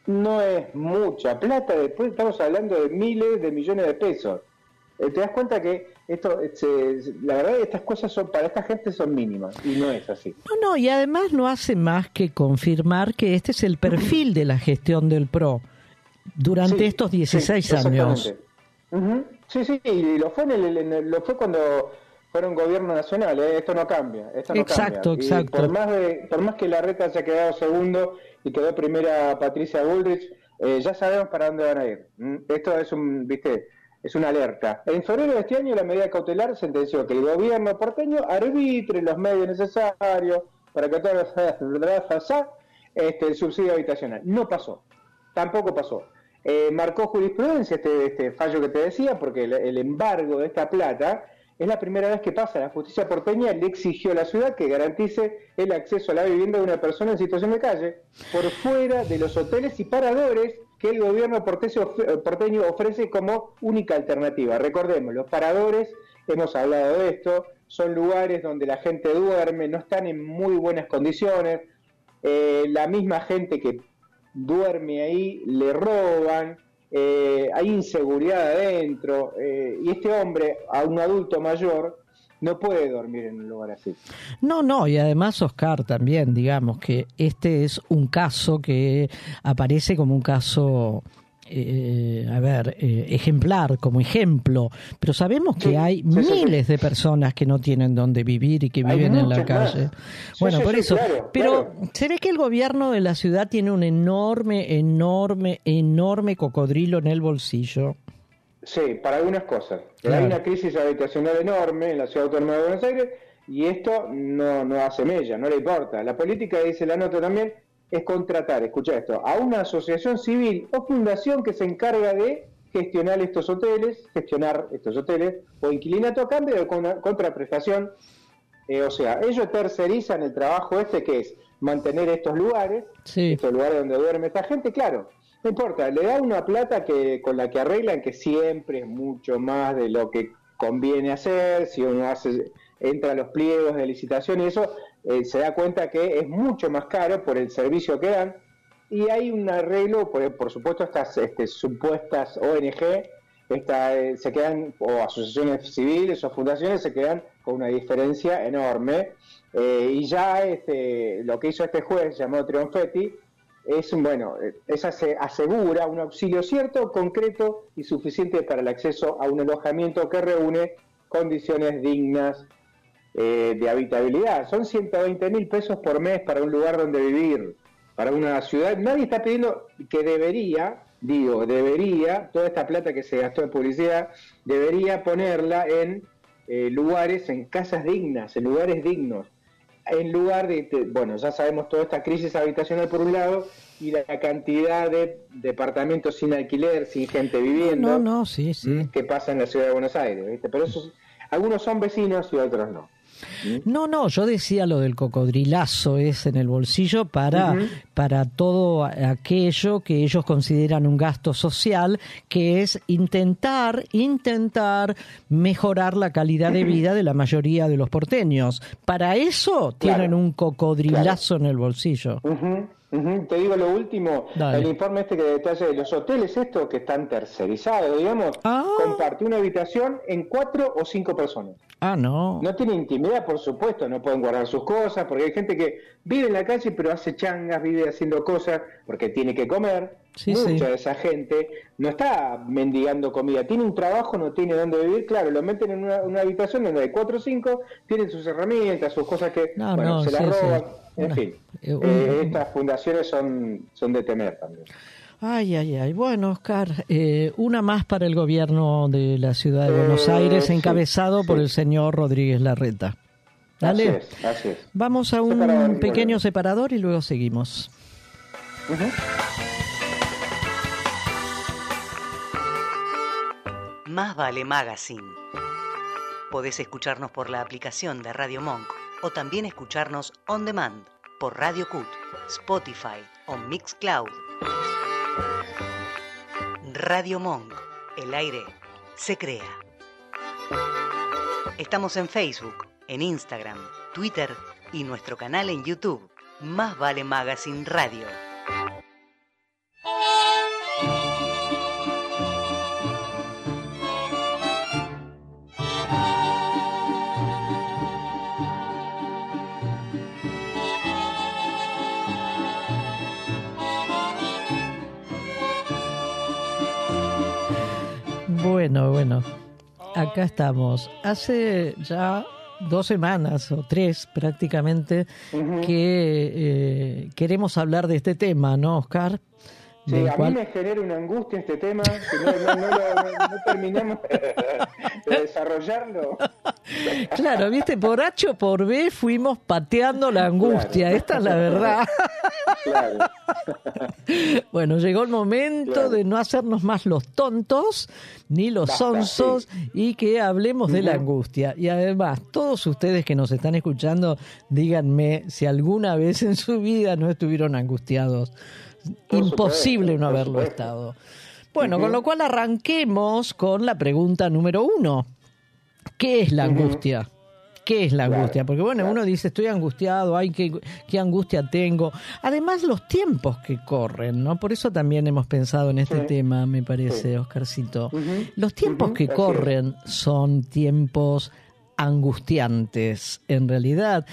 No es mucha plata, después estamos hablando de miles de millones de pesos. Eh, te das cuenta que esto, la verdad, estas cosas son para esta gente son mínimas y no es así. No, no, y además no hace más que confirmar que este es el perfil de la gestión del PRO durante estos 16 años. Sí, sí, y lo fue, en lo fue cuando fueron gobierno nacional, ¿eh? esto no cambia. Esto no exacto, exacto. Por más, de, por más que la reta haya quedado segundo y quedó primera Patricia Bullrich, eh, ya sabemos para dónde van a ir. Esto es un, viste, es una alerta. En febrero de este año la medida cautelar sentenció que el gobierno porteño arbitre los medios necesarios para que todo este, el subsidio habitacional. No pasó, tampoco pasó. Eh, marcó jurisprudencia este, este, fallo que te decía, porque el, embargo de esta plata es la primera vez que pasa. La justicia porteña le exigió a la ciudad que garantice el acceso a la vivienda de una persona en situación de calle por fuera de los hoteles y paradores que el gobierno porteño ofrece como única alternativa. Recordemos, los paradores, hemos hablado de esto, son lugares donde la gente duerme, no están en muy buenas condiciones. Eh, la misma gente que duerme ahí, le roban, eh, hay inseguridad adentro, eh, y este hombre, a un adulto mayor, no puede dormir en un lugar así. No, no, y además Oscar también, digamos que este es un caso que aparece como un caso eh, a ver, eh, ejemplar, como ejemplo, pero sabemos que hay miles de personas que no tienen dónde vivir y que viven en la calle. bueno, por eso, pero ¿se ve que el gobierno de la ciudad tiene un enorme, enorme, enorme cocodrilo en el bolsillo? Sí, para algunas cosas. Hay una crisis habitacional enorme en la ciudad autónoma de Buenos Aires y esto no, no hace mella, no le importa. La política, dice la nota también, es contratar, escucha esto, a una asociación civil o fundación que se encarga de gestionar estos hoteles, gestionar estos hoteles, o inquilinato a cambio de contraprestación. Eh, o sea, ellos tercerizan el trabajo este que es mantener estos lugares, estos lugares donde duerme esta gente, claro, no importa, le da una plata que con la que arreglan que siempre es mucho más de lo que conviene hacer, si uno hace entra a los pliegos de licitación y eso, eh, se da cuenta que es mucho más caro por el servicio que dan. Y hay un arreglo, por, por supuesto estas este, supuestas ONG eh, se quedan, o asociaciones civiles o fundaciones se quedan con una diferencia enorme. Eh, y ya este, lo que hizo este juez llamado Trionfetti es bueno, esa se asegura un auxilio cierto, concreto y suficiente para el acceso a un alojamiento que reúne condiciones dignas eh, de habitabilidad. Son 120 mil pesos por mes para un lugar donde vivir, para una ciudad. Nadie está pidiendo que debería, digo, debería, toda esta plata que se gastó en publicidad, debería ponerla en eh, lugares, en casas dignas, en lugares dignos. En lugar de, bueno, ya sabemos toda esta crisis habitacional por un lado y la cantidad de departamentos sin alquiler, sin gente viviendo. No, no, sí, sí. Que pasa en la ciudad de Buenos Aires, ¿viste? Pero esos, algunos son vecinos y otros no. No, no, yo decía lo del cocodrilazo es en el bolsillo para, para todo aquello que ellos consideran un gasto social, que es intentar, intentar mejorar la calidad de vida de la mayoría de los porteños. Para eso tienen un cocodrilazo en el bolsillo. Te digo lo último, el informe este que detalla de los hoteles estos que están tercerizados, digamos, ah. comparte una habitación en cuatro o cinco personas. Ah, no. No tiene intimidad, por supuesto, no pueden guardar sus cosas, porque hay gente que vive en la calle pero hace changas, vive haciendo cosas porque tiene que comer. Mucha de esa gente no está mendigando comida, tiene un trabajo, no tiene dónde vivir, claro, lo meten en una, habitación donde hay cuatro o cinco, tienen sus herramientas, sus cosas que bueno, se las roban, en fin. Eh, eh, estas fundaciones son, son de temer también. Ay, ay, ay. Bueno, Oscar, eh, una más para el gobierno de la ciudad de Buenos Aires, encabezado por el señor Rodríguez Larreta. Dale. Así es, Vamos a un pequeño separador y luego seguimos. Más vale Magazine. Podés escucharnos por la aplicación de Radio Monk o también escucharnos on demand por Radio Cut, Spotify o Mixcloud. Radio Monk. El aire se crea. Estamos en Facebook, en Instagram, Twitter y nuestro canal en YouTube. Más vale Magazine Radio. Bueno, bueno, acá estamos. Hace ya dos semanas o tres prácticamente que eh, queremos hablar de este tema, ¿no, Oscar? Sí, a mí me genera una angustia este tema, que no, no, terminamos de desarrollarlo. Claro, viste, por H o por B fuimos pateando la angustia, esta es la verdad. Claro. Bueno, llegó el momento de no hacernos más los tontos ni los sonsos y que hablemos de la angustia. Y además, todos ustedes que nos están escuchando, díganme si alguna vez en su vida no estuvieron angustiados imposible no haberlo estado. Bueno, con lo cual arranquemos con la pregunta número uno. ¿Qué es la angustia? ¿Qué es la angustia? Porque bueno, uno dice, estoy angustiado, ay, qué, qué, angustia tengo. Además, los tiempos que corren, ¿no? Por eso también hemos pensado en este tema, me parece, Oscarcito. Los tiempos que corren son tiempos angustiantes en realidad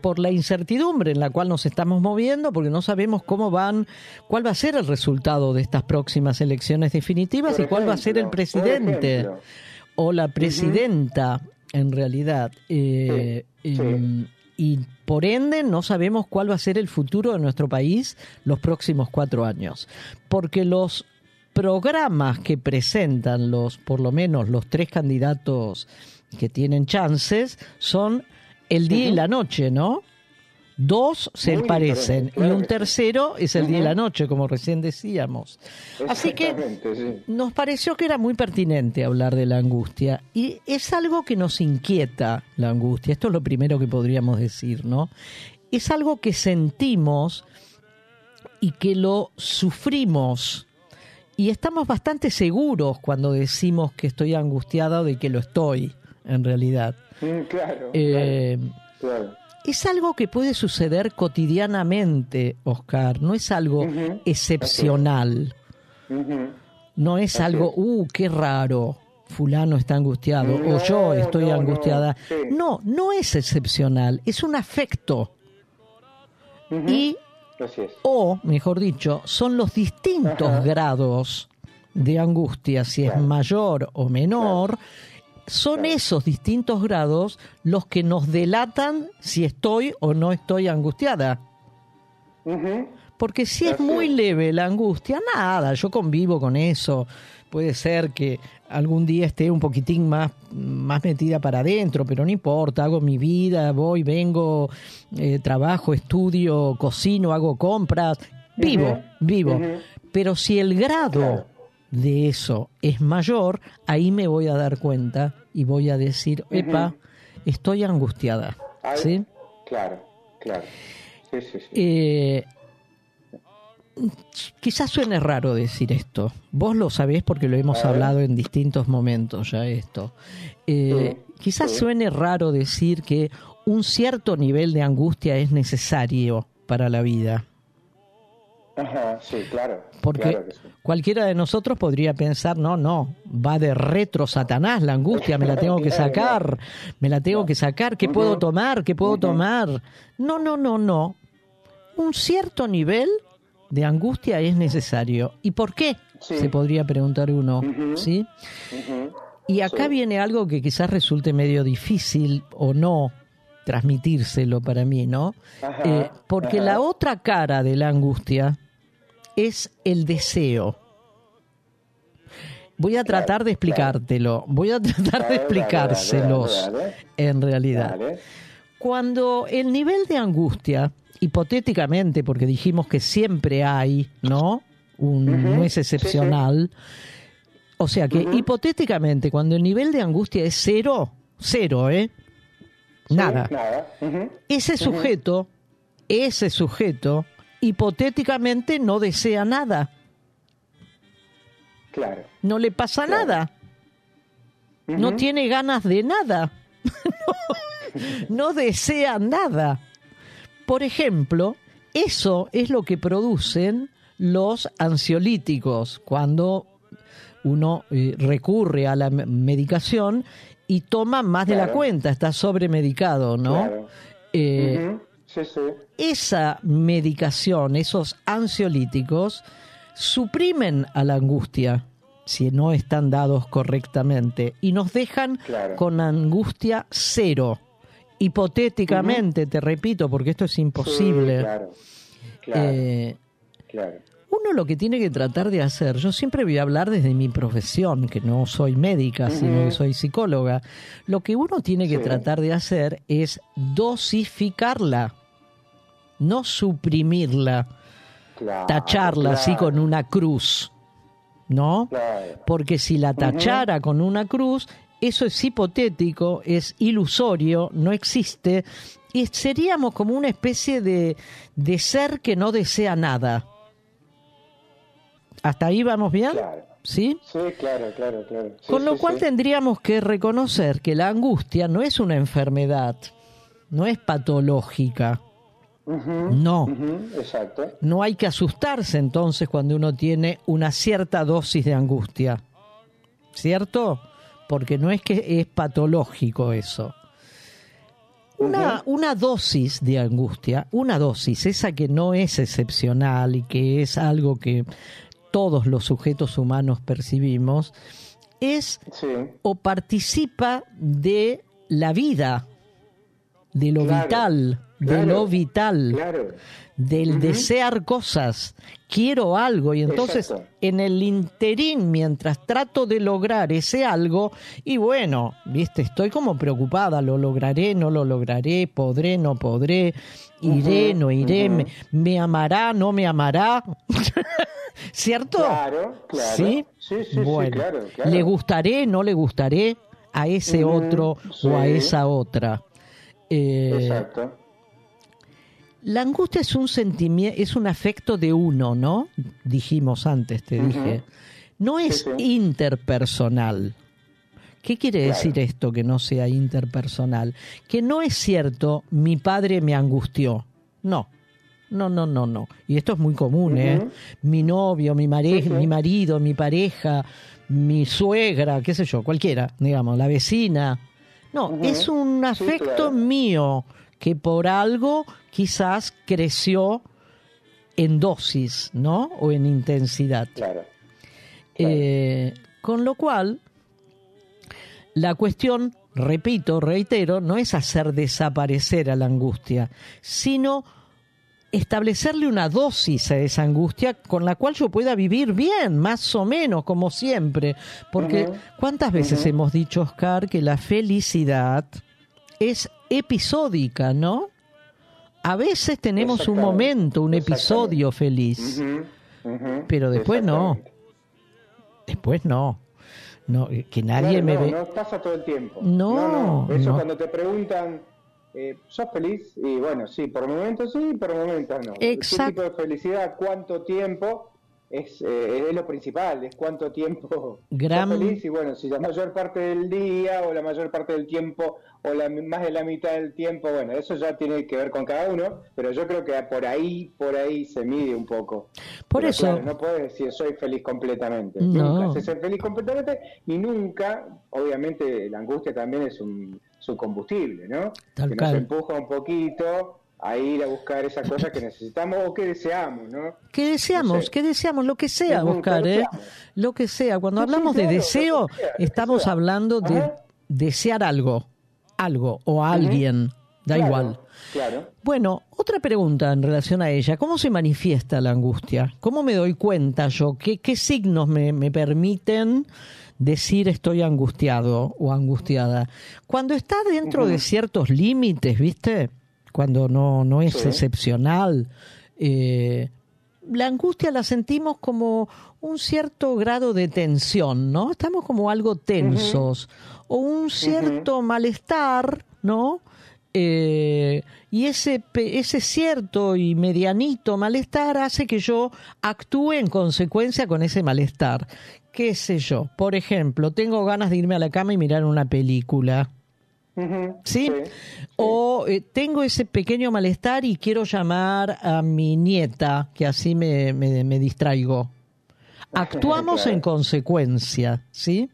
por la incertidumbre en la cual nos estamos moviendo porque no sabemos cómo van cuál va a ser el resultado de estas próximas elecciones definitivas y cuál va a ser el presidente o la presidenta en realidad. Eh, em, y por ende no sabemos cuál va a ser el futuro de nuestro país los próximos cuatro años porque los programas que presentan los por lo menos los tres candidatos que tienen chances son el día y la noche, ¿no? Dos se parecen y un tercero es el día y la noche, como recién decíamos. Así que nos pareció que era muy pertinente hablar de la angustia y es algo que nos inquieta la angustia. Esto es lo primero que podríamos decir, ¿no? Es algo que sentimos y que lo sufrimos y estamos bastante seguros cuando decimos que estoy angustiada de que lo estoy en realidad. Mm, claro, eh, Es algo que puede suceder cotidianamente, Oscar, no es algo excepcional. No es algo, uh, qué raro, fulano está angustiado o yo estoy angustiada. No, no es excepcional, es un afecto. Y, o, mejor dicho, son los distintos grados de angustia, si es mayor o menor, son esos distintos grados los que nos delatan si estoy o no estoy angustiada. Porque si es muy leve la angustia, nada, yo convivo con eso. Puede ser que algún día esté un poquitín más, más metida para adentro, pero no importa, hago mi vida, voy, vengo, eh, trabajo, estudio, cocino, hago compras, vivo, vivo. Pero si el grado de eso es mayor, ahí me voy a dar cuenta y voy a decir, epa, estoy angustiada. ¿Sí? Claro, claro. Sí, sí, sí. Eh, quizás suene raro decir esto. Vos lo sabés porque lo hemos hablado en distintos momentos ya esto. Eh, quizás suene raro decir que un cierto nivel de angustia es necesario para la vida sí, claro. Porque cualquiera de nosotros podría pensar, no, no, va de retro Satanás la angustia, me la tengo que sacar, me la tengo que sacar, ¿qué puedo tomar? ¿Qué puedo tomar? No, no, no, no. Un cierto nivel de angustia es necesario. ¿Y por qué? Se podría preguntar uno, ¿sí? Y acá viene algo que quizás resulte medio difícil o no transmitírselo para mí, ¿no? Eh, porque la otra cara de la angustia es el deseo. Voy a tratar de explicártelo, voy a tratar de explicárselos en realidad. Cuando el nivel de angustia, hipotéticamente, porque dijimos que siempre hay, ¿no? Un, No es excepcional. O sea que hipotéticamente, cuando el nivel de angustia es cero, cero, ¿eh? Nada. Ese sujeto, ese sujeto, hipotéticamente no desea nada. Claro. No le pasa nada. No tiene ganas de nada. no, desea nada. Por ejemplo, eso es lo que producen los ansiolíticos cuando uno eh, recurre a la medicación y toma más de la cuenta, está sobremedicado, ¿no? Eh, esa medicación, esos ansiolíticos, suprimen a la angustia si no están dados correctamente y nos dejan con angustia cero. Hipotéticamente, te repito, porque esto es imposible. Eh, uno lo que tiene que tratar de hacer, yo siempre voy a hablar desde mi profesión, que no soy médica, sino que soy psicóloga, lo que uno tiene que tratar de hacer es dosificarla, no suprimirla tacharla así con una cruz, ¿no? Porque si la tachara con una cruz, eso es hipotético, es ilusorio, no existe, y seríamos como una especie de, de ser que no desea nada. ¿Hasta ahí vamos bien? ¿Sí? Sí, claro, claro, claro. Con lo cual tendríamos que reconocer que la angustia no es una enfermedad, no es patológica no. exacto. No hay que asustarse entonces cuando uno tiene una cierta dosis de angustia. ¿Cierto? Porque no es que es patológico eso. Una, una, dosis de angustia, una dosis, esa que no es excepcional y que es algo que todos los sujetos humanos percibimos, es o participa de la vida, de lo vital, de lo vital, del desear cosas. Quiero algo y entonces en el interín, mientras trato de lograr ese algo, y bueno, viste, estoy como preocupada, lo lograré, no lo lograré, podré, no podré, iré, no iré, me, amará, no me amará. ¿Cierto? Claro, claro. ¿Sí? Sí, sí, bueno, ¿le gustaré, no le gustaré a ese otro o a esa otra? Eh, Exacto. La angustia es un sentimiento, es un afecto de uno, ¿no? Dijimos antes, te dije. No es interpersonal. ¿Qué quiere decir esto que no sea interpersonal? Que no es cierto, mi padre me angustió. No. No, no, no, no. Y esto es muy común, ¿eh? Mi novio, mi, mi marido, mi pareja, mi suegra, qué sé yo, cualquiera, digamos, la vecina. No, es un afecto mío que por algo quizás creció en dosis, ¿no? O en intensidad. Claro. Eh, con lo cual, la cuestión, repito, reitero, no es hacer desaparecer a la angustia, sino establecerle una dosis a esa angustia con la cual yo pueda vivir bien, más o menos, como siempre. Porque ¿cuántas veces hemos dicho, Oscar, que la felicidad es episódica, ¿no? A veces tenemos un momento, un episodio feliz, pero después no. Después no. No, que nadie me ve. No pasa todo el tiempo. No, no. Eso cuando te preguntan, eh, ¿sos feliz? Y bueno, sí, por momentos sí, por momentos no. Exacto. ¿Qué tipo de felicidad? ¿Cuánto tiempo? Es, eh, es lo principal, es cuánto tiempo Gran... feliz y bueno, si la mayor parte del día o la mayor parte del tiempo o la, más de la mitad del tiempo, bueno, eso ya tiene que ver con cada uno, pero yo creo que por ahí, por ahí se mide un poco. Por eso. no puedes decir soy feliz completamente. Nunca se ser feliz completamente y nunca, obviamente, la angustia también es un, su combustible, ¿no? que nos empuja un poquito a ir a buscar esa cosa que necesitamos o que deseamos, ¿no? Que deseamos, que deseamos, lo que sea, buscar, ¿eh? Lo que sea. Cuando hablamos de deseo, estamos hablando de desear algo algo o alguien, da igual. Claro. Bueno, otra pregunta en relación a ella. ¿Cómo se manifiesta la angustia? ¿Cómo me doy cuenta yo? ¿Qué, qué signos me, me permiten decir estoy angustiado o angustiada? Cuando está dentro de ciertos límites, ¿viste? Cuando no, no es excepcional. Eh, la angustia la sentimos como un cierto grado de tensión, ¿no? Estamos como algo tensos o un cierto malestar, ¿no? Eh, y ese, ese cierto y medianito malestar hace que yo actúe en consecuencia con ese malestar. ¿Qué sé yo? Por ejemplo, tengo ganas de irme a la cama y mirar una película. ¿Sí? O eh, tengo ese pequeño malestar y quiero llamar a mi nieta, que así me, me, distraigo. Actuamos en consecuencia, ¿sí?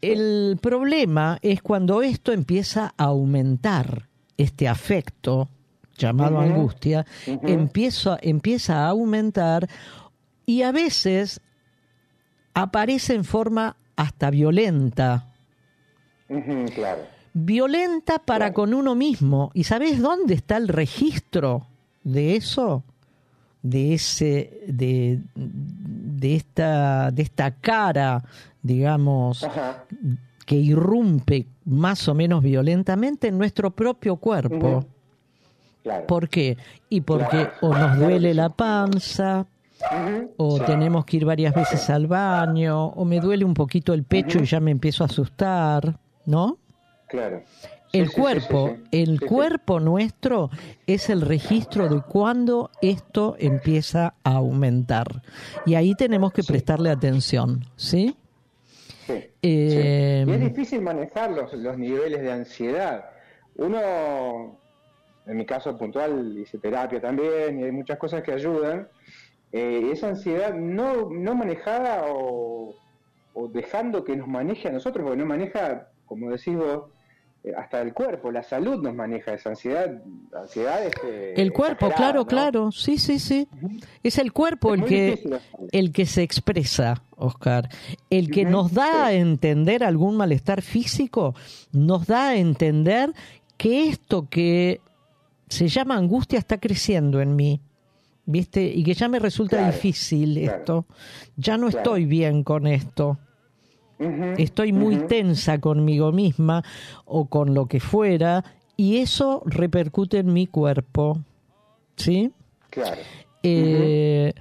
El problema es cuando esto empieza a aumentar, este afecto llamado angustia, empieza, empieza a aumentar y a veces aparece en forma hasta violenta. claro. Violenta para con uno mismo. ¿Y sabes dónde está el registro de eso? De ese, de, de esta, de esta cara digamos, que irrumpe más o menos violentamente en nuestro propio cuerpo. ¿Por qué? Y porque o nos duele la panza, o tenemos que ir varias veces al baño, o me duele un poquito el pecho y ya me empiezo a asustar, ¿no? Claro. el cuerpo, el cuerpo nuestro es el registro de cuando esto empieza a aumentar. Y ahí tenemos que prestarle atención, ¿sí? Eh, y es difícil manejar los, los niveles de ansiedad. Uno, en mi caso puntual, hice terapia también y hay muchas cosas que ayudan. Eh, esa ansiedad no, no manejada o, o, dejando que nos maneje a nosotros, porque no maneja, como decís vos, hasta el cuerpo, la salud nos maneja esa ansiedad. ansiedad el cuerpo, claro, claro, sí, sí, sí. Es el cuerpo el que, el que se expresa, Oscar. El que nos da a entender algún malestar físico, nos da a entender que esto que se llama angustia está creciendo en mí. ¿Viste? Y que ya me resulta difícil esto. Ya no estoy bien con esto. Estoy muy tensa conmigo misma o con lo que fuera y eso repercute en mi cuerpo. ¿Sí? Claro. Eh,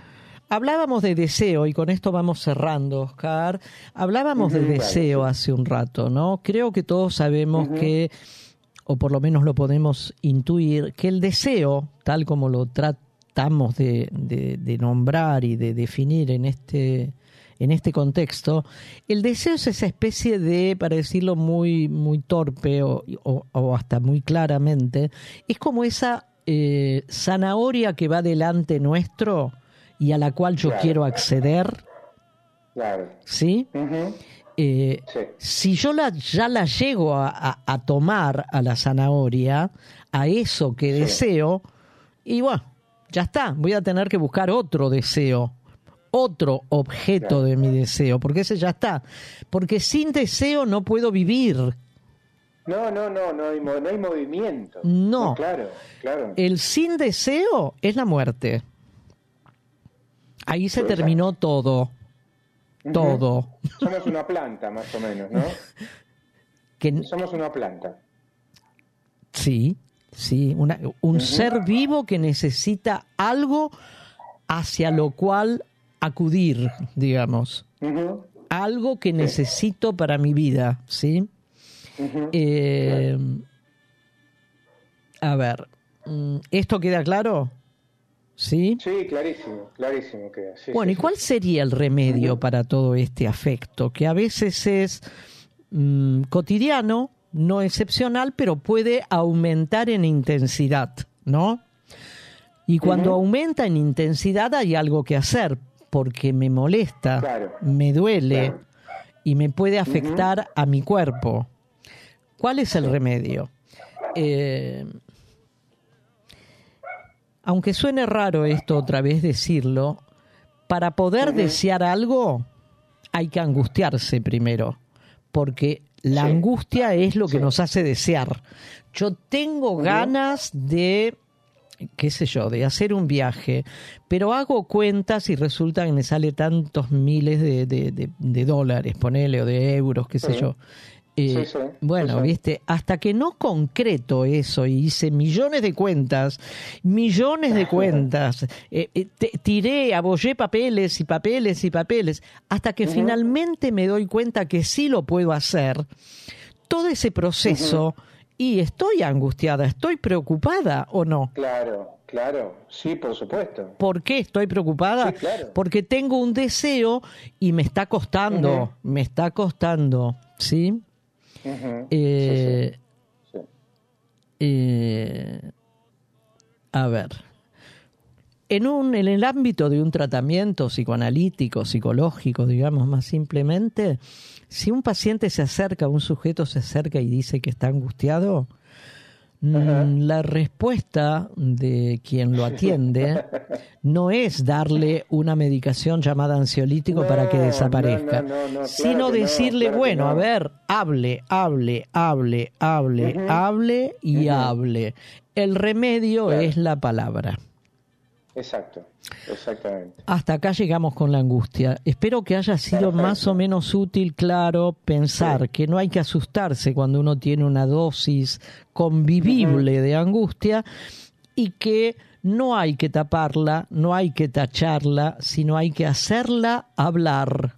hablábamos de deseo y con esto vamos cerrando, Oscar. Hablábamos de deseo hace un rato, ¿no? Creo que todos sabemos que, o por lo menos lo podemos intuir, que el deseo, tal como lo tratamos de, de nombrar y de definir en este en este contexto, el deseo es esa especie de, para decirlo muy, muy torpe o, hasta muy claramente, es como esa eh, zanahoria que va delante nuestro y a la cual yo quiero acceder. Claro. ¿Sí? Eh, si yo la, ya la llego a, tomar a la zanahoria, a eso que deseo, y bueno, ya está, voy a tener que buscar otro deseo otro objeto de mi deseo, porque ese ya está. Porque sin deseo no puedo vivir. No, no, no, no hay, no hay movimiento. No. Claro, claro. El sin deseo es la muerte. Ahí se terminó todo. Todo. Somos una planta, más o menos, ¿no? Somos una planta. Sí, sí, un ser vivo que necesita algo hacia lo cual acudir, digamos. Algo que necesito para mi vida, ¿sí? Eh, a ver, mm, ¿esto queda claro? ¿Sí? Sí, clarísimo, clarísimo queda. bueno, ¿y cuál sería el remedio para todo este afecto? Que a veces es mm, cotidiano, no excepcional, pero puede aumentar en intensidad, ¿no? Y cuando aumenta en intensidad hay algo que hacer, porque me molesta, me duele y me puede afectar a mi cuerpo. ¿Cuál es el remedio? Eh, aunque suene raro esto otra vez decirlo, para poder desear algo hay que angustiarse primero, porque La angustia es lo que nos hace desear. Yo tengo ganas de qué sé yo, de hacer un viaje, pero hago cuentas y resulta que me sale tantos miles de, de, dólares, ponele, o de euros, qué sé yo. Eh, bueno, viste, hasta que no concreto eso y hice millones de cuentas, millones de cuentas, eh, eh, tiré, abollé papeles y papeles y papeles, hasta que finalmente me doy cuenta que sí lo puedo hacer. Todo ese proceso y estoy angustiada, estoy preocupada o no. Claro, claro, sí, por supuesto. ¿Por qué estoy preocupada? Porque tengo un deseo y me está costando, me está costando, ¿sí? Eh, eh, a ver, en, un, en el ámbito de un tratamiento psicoanalítico, psicológico, digamos más simplemente, si un paciente se acerca, un sujeto se acerca y dice que está angustiado, mm, la respuesta de quien lo atiende no es darle una medicación llamada ansiolítico para que desaparezca, sino decirle, bueno, a ver, hable, hable, hable, hable, hable y hable. El remedio es la palabra. Exacto, exactamente. Hasta acá llegamos con la angustia. Espero que haya sido más o menos útil, claro, pensar que no hay que asustarse cuando uno tiene una dosis convivible de angustia y que no hay que taparla, no hay que tacharla, sino hay que hacerla hablar.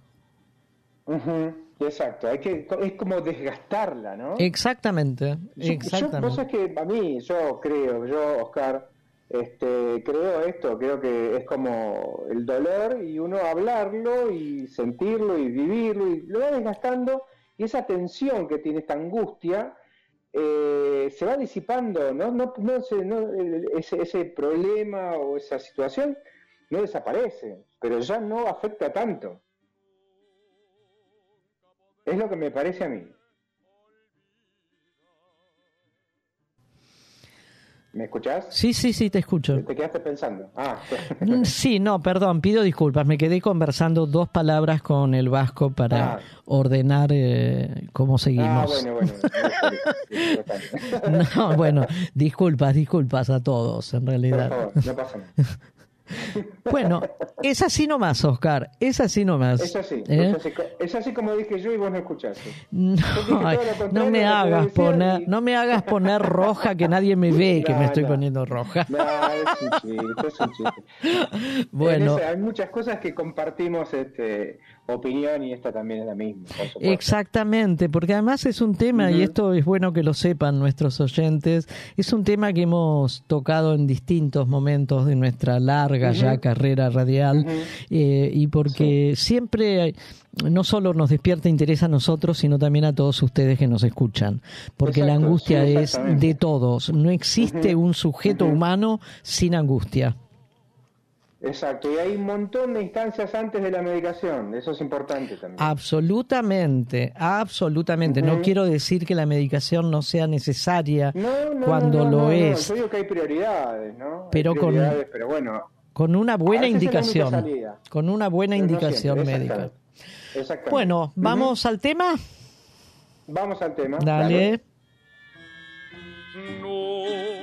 Exacto, hay que, es como desgastarla, ¿no? Exactamente, exactamente. Yo, que a mí, yo creo, yo, Oscar, este, creo esto, creo que es como el dolor y uno hablarlo y sentirlo y vivirlo y lo va desgastando y esa tensión que tiene esta angustia eh, se va disipando, ¿no? No, no, no ese, ese problema o esa situación no desaparece, pero ya no afecta tanto. Es lo que me parece a mí. ¿Me escuchás? Sí, sí, sí, te escucho. ¿Te quedaste pensando? Ah. Mm, sí, no, perdón, pido disculpas. Me quedé conversando dos palabras con el vasco para ah. ordenar eh, cómo seguimos. Ah, bueno, bueno. no, bueno, disculpas, disculpas a todos, en realidad. Por favor, no pasa nada. Bueno, es así nomás, Oscar, es así nomás. Es así, ¿eh? es así, como dije yo y vos no escuchaste. No, me hagas poner, no me hagas poner roja que nadie me ve que me estoy poniendo roja. No, es un chiste, es un chiste. Bueno, hay muchas cosas que compartimos este, opinión y esta también es la misma. Exactamente, porque además es un tema, y esto es bueno que lo sepan nuestros oyentes, es un tema que hemos tocado en distintos momentos de nuestra larga ya carrera radial, eh, y porque siempre no solo nos despierta interés a nosotros, sino también a todos ustedes que nos escuchan, porque la angustia es de todos, no existe un sujeto humano sin angustia. Exacto, y hay un montón de instancias antes de la medicación, eso es importante también. Absolutamente, absolutamente. No quiero decir que la medicación no sea necesaria cuando lo es. yo digo que hay prioridades, ¿no? Pero, con, pero bueno, con una buena indicación, con una buena indicación médica. Bueno, ¿vamos al tema? Vamos al tema. Dale. de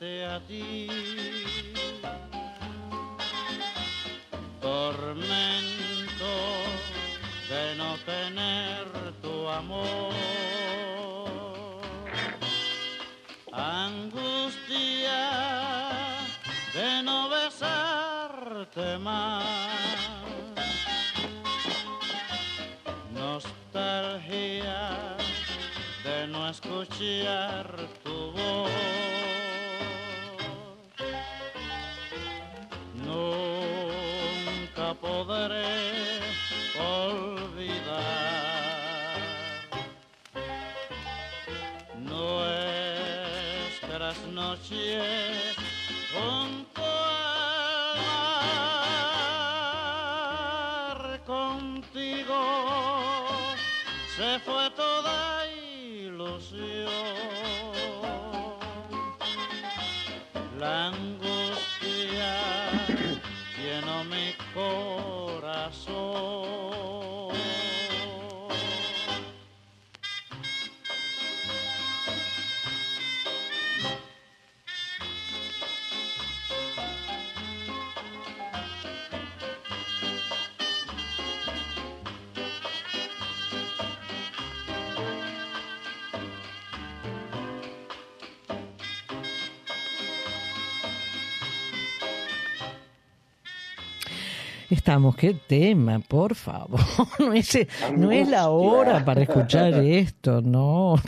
a ti. Tormento de no tener tu amor. Angustia de no besarte más. Nostalgia de no escuchar tu voz. Podré olvidar nuestras noches Estamos, qué tema, por favor. No es, no es la hora para escuchar esto, no.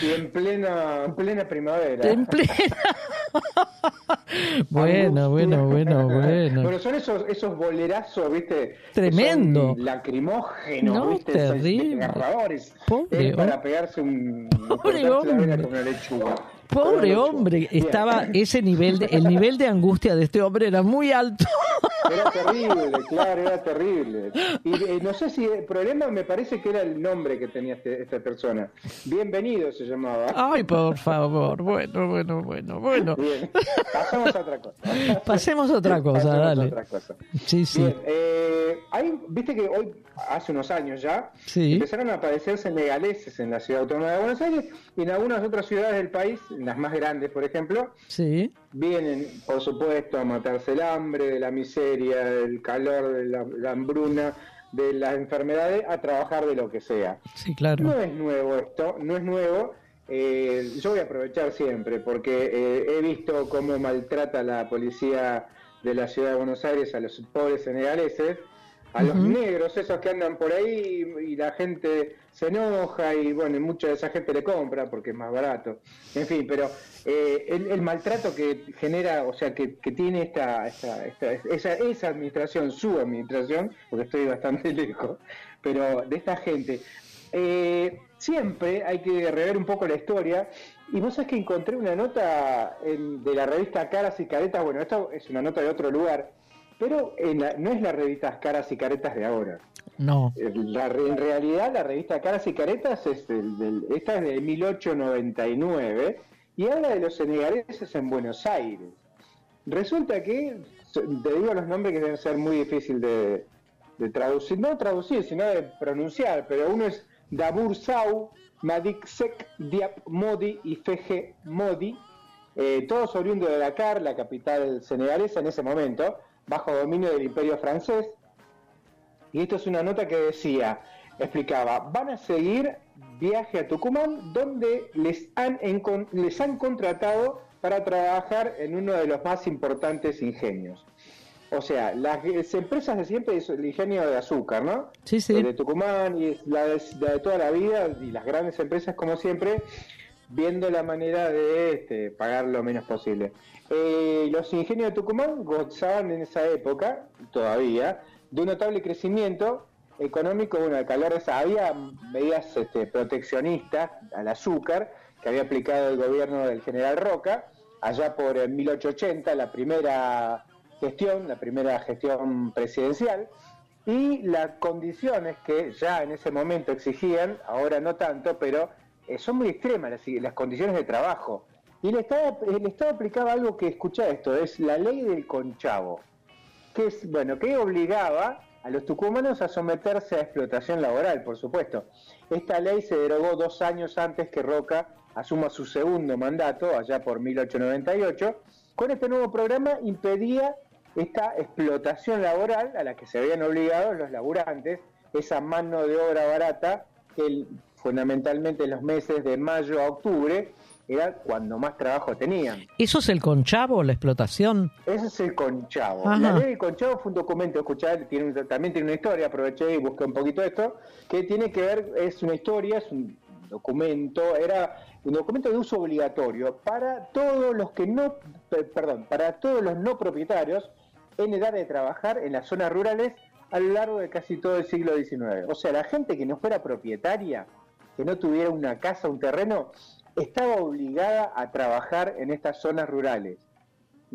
Y en plena, en plena primavera. En plena. bueno, bueno, bueno, bueno. Bueno, son esos, esos bolerazos, ¿viste? Tremendo. Lacrimógenos, no, ¿viste? Terrible. Pobre, es para pegarse un. Pobre hombre. Con una lechuga. Pobre hombre, estaba ese nivel, de, el nivel de angustia de este hombre era muy alto. Era terrible, claro, era terrible. Y eh, no sé si el problema me parece que era el nombre que tenía este, esta persona. Bienvenido se llamaba. Ay, por favor, bueno, bueno, bueno, bueno. Bien. Pasamos a otra cosa. Pasemos a otra cosa, Pasemos dale. A otra cosa. Sí, sí. Bien, eh, hay, viste que hoy, hace unos años ya, Sí. empezaron a aparecer senegaleses en la ciudad autónoma de Buenos Aires y en algunas otras ciudades del país, en las más grandes, por ejemplo, Sí. vienen, por supuesto, a matarse el hambre, de la miseria, del calor, de la, la hambruna, de las enfermedades, a trabajar de lo que sea. Sí, claro. No es nuevo esto, no es nuevo. Eh, yo voy a aprovechar siempre porque eh, he visto cómo maltrata la policía de la ciudad de Buenos Aires a los pobres senegaleses, a los negros, esos que andan por ahí y la gente se enoja y bueno, y mucha de esa gente le compra porque es más barato. En fin, pero eh, el, el maltrato que genera, o sea, que, que tiene esta, esta, esta- esa, esa administración, su administración, porque estoy bastante lejos, pero de esta gente, eh, siempre hay que rever un poco la historia. Y vos sabés que encontré una nota en- de la revista Caras y Caretas, bueno, esta es una nota de otro lugar, pero en la- no es la revista Caras y Caretas de ahora. No. Eh, La, en realidad la revista Caras y Caretas es del, del- esta es de 1899 y habla de los senegaleses en Buenos Aires. Resulta que, te digo los nombres que deben ser muy difícil de, de traducir, no traducir, sino de pronunciar, pero uno es Dabur Sau, Madik Sek, Diap Modi y Feje Modi, eh, todos oriundos de Dakar, la capital senegalesa en ese momento, bajo dominio del imperio francés. Y esto es una nota que decía, explicaba, van a seguir viaje a Tucumán donde les han, les han contratado para trabajar en uno de los más importantes ingenios. O sea, las empresas de siempre es el ingenio de azúcar, ¿no? Sí, sí. El de Tucumán y es la de, la de toda la vida y las grandes empresas como siempre viendo la manera de este, pagar lo menos posible. Eh, los ingenios de Tucumán gozaban en esa época, todavía, de un notable crecimiento económico, bueno, al calor de esa, había medidas este, proteccionistas al azúcar que había aplicado el gobierno del general Roca, allá por eh, 1880, la primera gestión, la primera gestión presidencial, y las condiciones que ya en ese momento exigían, ahora no tanto, pero eh, son muy extremas las, condiciones de trabajo. Y el Estado, el Estado aplicaba algo que, escucha esto, es la ley del conchavo, que es, bueno, que obligaba a los tucumanos a someterse a explotación laboral, por supuesto. Esta ley se derogó dos años antes que Roca asuma su segundo mandato, allá por 1898. Con este nuevo programa impedía esta explotación laboral a la que se habían obligado los laburantes, esa mano de obra barata el- fundamentalmente en los meses de mayo a octubre era cuando más trabajo tenían. ¿Eso es el conchavo, la explotación? Ese es el conchavo. Ajá. La ley del conchavo fue un documento, escuchar, tiene también tiene una historia, aproveché y busqué un poquito esto, que tiene que ver, es una historia, es un documento, era un documento de uso obligatorio para todos los que no, pe- perdón, para todos los no propietarios en edad de trabajar en las zonas rurales a lo largo de casi todo el siglo XIX. O sea, la gente que no fuera propietaria, que no tuviera una casa, un terreno, estaba obligada a trabajar en estas zonas rurales.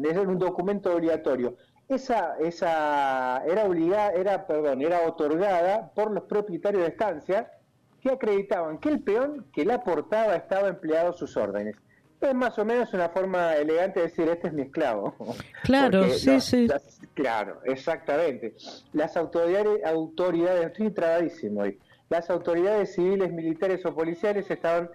Es un documento obligatorio. Esa, esa era obligada, era, perdón, era otorgada por los propietarios de estancia que acreditaban que el peón que la portaba estaba empleado a sus órdenes. Es más o menos una forma elegante de decir, este es mi esclavo. Claro, sí, sí. claro, exactamente. Las autoridades, autoridades, estoy trabadísimo hoy, las autoridades civiles, militares o policiales estaban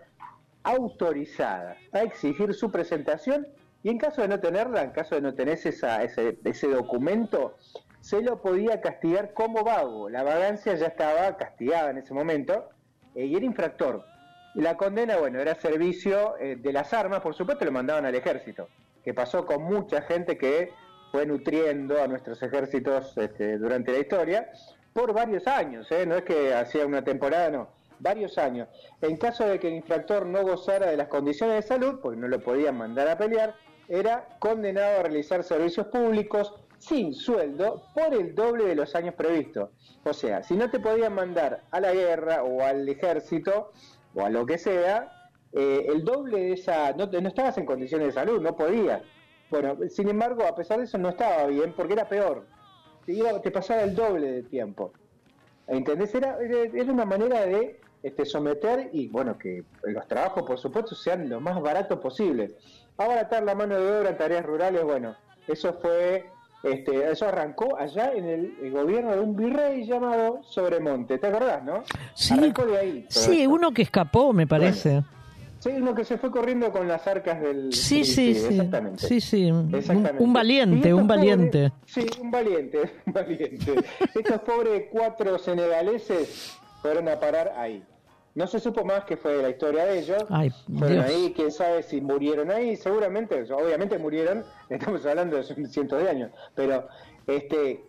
autorizadas a exigir su presentación y en caso de no tenerla, en caso de no tener ese documento, se lo podía castigar como vago. La vagancia ya estaba castigada en ese momento eh, y era infractor. La condena, bueno, era servicio eh, de las armas, por supuesto lo mandaban al ejército, que pasó con mucha gente que fue nutriendo a nuestros ejércitos este, durante la historia por varios años, ¿eh? no es que hacía una temporada, no varios años. En caso de que el infractor no gozara de las condiciones de salud, porque no lo podían mandar a pelear, era condenado a realizar servicios públicos sin sueldo por el doble de los años previstos. O sea, si no te podían mandar a la guerra o al ejército o a lo que sea, eh, el doble de esa... No, no estabas en condiciones de salud, no podías. Bueno, sin embargo, a pesar de eso no estaba bien porque era peor. Te, iba, te pasaba el doble de tiempo. ¿Entendés? Era, era una manera de este, someter y bueno, que los trabajos por supuesto sean lo más baratos posible. Abaratar la mano de obra en tareas rurales, bueno, eso fue, este, eso arrancó allá en el, gobierno de un virrey llamado Sobremonte, ¿te acordás, no? Sí, de ahí. Sí, uno que escapó, me parece. Sí, uno que se fue corriendo con las arcas del... Sí, sí, sí, exactamente. Sí, sí, un, valiente, un valiente. sí, un valiente, un valiente. Estos pobres cuatro senegaleses fueron a parar ahí. No se supo más que fue la historia de ellos. Fueron ahí, quién sabe si murieron ahí. Seguramente, obviamente murieron, estamos hablando de cientos de años. Pero, este,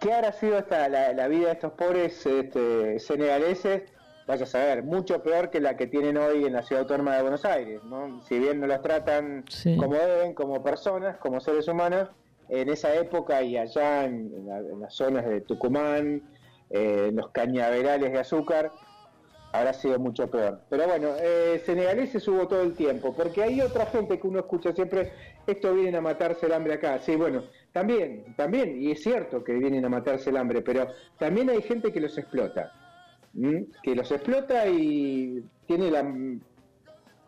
¿qué habrá sido esta, la, vida de estos pobres este, senegaleses? Vaya a saber, mucho peor que la que tienen hoy en la ciudad autónoma de Buenos Aires. ¿no? Si bien no los tratan como deben, como personas, como seres humanos, en esa época y allá en, las zonas de Tucumán, eh, los cañaverales de azúcar, habrá sido mucho peor. Pero bueno, eh, senegaleses hubo todo el tiempo, porque hay otra gente que uno escucha siempre, esto vienen a matarse el hambre acá. Sí, bueno, también, también, y es cierto que vienen a matarse el hambre, pero también hay gente que los explota, que los explota y tiene la,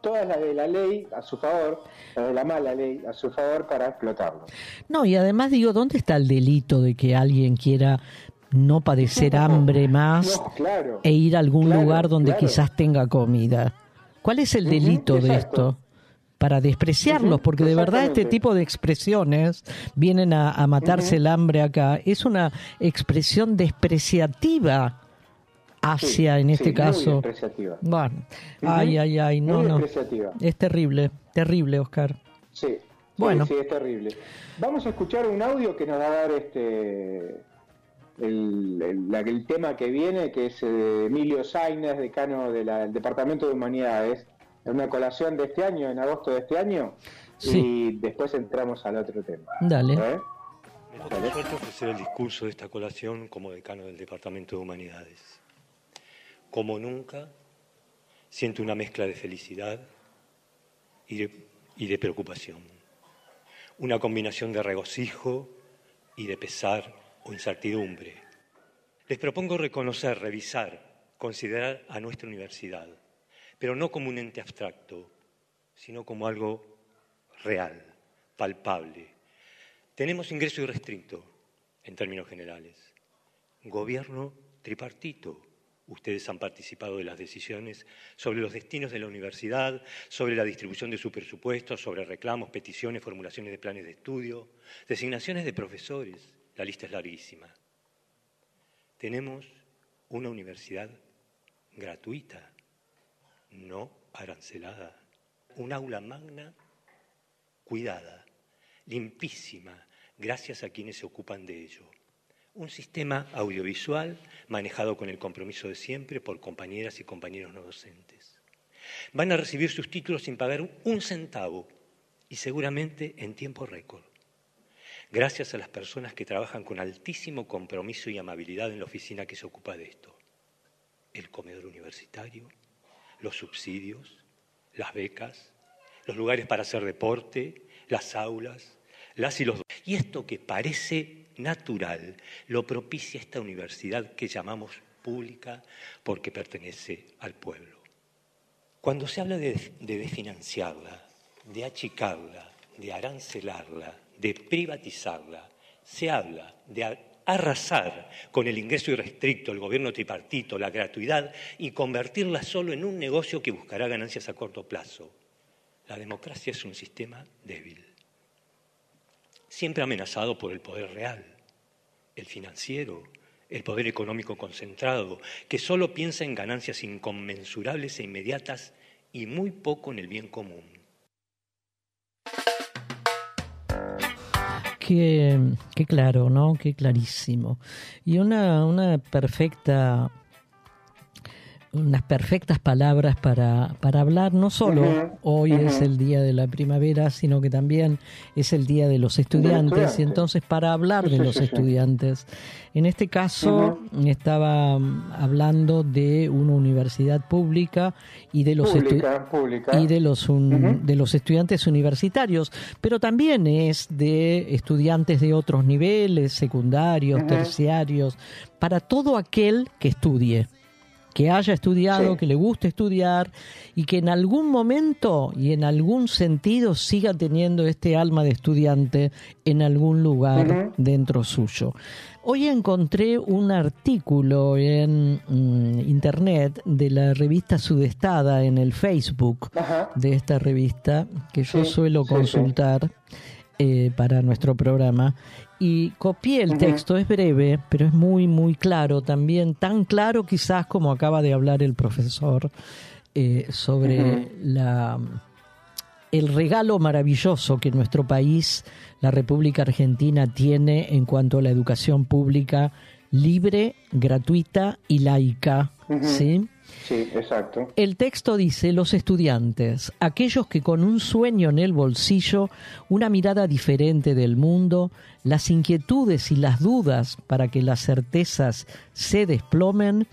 todas las de la ley a su favor, las de la mala ley a su favor para explotarlos. No, y además digo, ¿dónde está el delito de que alguien quiera no padecer hambre más e ir a algún lugar donde quizás tenga comida. ¿Cuál es el delito de esto? Para despreciarlos, porque de verdad este tipo de expresiones vienen a, matarse el hambre acá. Es una expresión despreciativa hacia, en este caso. Bueno, ay, ay, ay, no, no. Es terrible, terrible, Oscar. Sí, bueno. sí, es terrible. Vamos a escuchar un audio que nos va a dar este el, el, tema que viene, que es eh, Emilio Sainz, decano del Departamento de Humanidades, en una colación de este año, en agosto de este año, y después entramos al otro tema. Dale. ¿Eh? Me suerte ofrecer el discurso de esta colación como decano del Departamento de Humanidades. Como nunca, siento una mezcla de felicidad y de, preocupación. Una combinación de regocijo y de pesar o incertidumbre. Les propongo reconocer, revisar, considerar a nuestra universidad, pero no como un ente abstracto, sino como algo real, palpable. Tenemos ingreso irrestricto, en términos generales. Gobierno tripartito. Ustedes han participado de las decisiones sobre los destinos de la universidad, sobre la distribución de su presupuesto, sobre reclamos, peticiones, formulaciones de planes de estudio, designaciones de profesores, la lista es larguísima. Tenemos una universidad gratuita, no arancelada, un aula magna cuidada, limpísima, gracias a quienes se ocupan de ello. Un sistema audiovisual manejado con el compromiso de siempre por compañeras y compañeros no docentes. Van a recibir sus títulos sin pagar un centavo y seguramente en tiempo récord gracias a las personas que trabajan con altísimo compromiso y amabilidad en la oficina que se ocupa de esto. El comedor universitario, los subsidios, las becas, los lugares para hacer deporte, las aulas, las y los... Y esto que parece natural lo propicia esta universidad que llamamos pública porque pertenece al pueblo. Cuando se habla de, de desfinanciarla, de achicarla, de arancelarla, de privatizarla, se habla de arrasar con el ingreso irrestricto, el gobierno tripartito, la gratuidad y convertirla solo en un negocio que buscará ganancias a corto plazo. La democracia es un sistema débil, siempre amenazado por el poder real, el financiero, el poder económico concentrado, que solo piensa en ganancias inconmensurables e inmediatas y muy poco en el bien común. Qué, claro, ¿no? Qué clarísimo. Y una, una perfecta unas perfectas palabras para, para hablar. No solo hoy es el día de la primavera, sino que también es el día de los estudiantes. Y entonces para hablar de los estudiantes, en este caso estaba mm, hablando de una universidad pública y de los y de los de los estudiantes universitarios, pero también es de estudiantes de otros niveles, secundarios, terciarios, para todo aquel que estudie que haya estudiado, que le guste estudiar y que en algún momento y en algún sentido siga teniendo este alma de estudiante en algún lugar dentro suyo. Hoy encontré un artículo en mm, internet de la revista Sudestada en el Facebook de esta revista que yo suelo consultar. Eh, para nuestro programa y copié el texto, es breve, pero es muy, muy claro también, tan claro quizás como acaba de hablar el profesor eh, sobre la, el regalo maravilloso que nuestro país, la República Argentina, tiene en cuanto a la educación pública libre, gratuita y laica. ¿sí? Sí, exacto. El texto dice, los estudiantes, aquellos que con un sueño en el bolsillo, una mirada diferente del mundo, las inquietudes y las dudas para que las certezas se desplomen,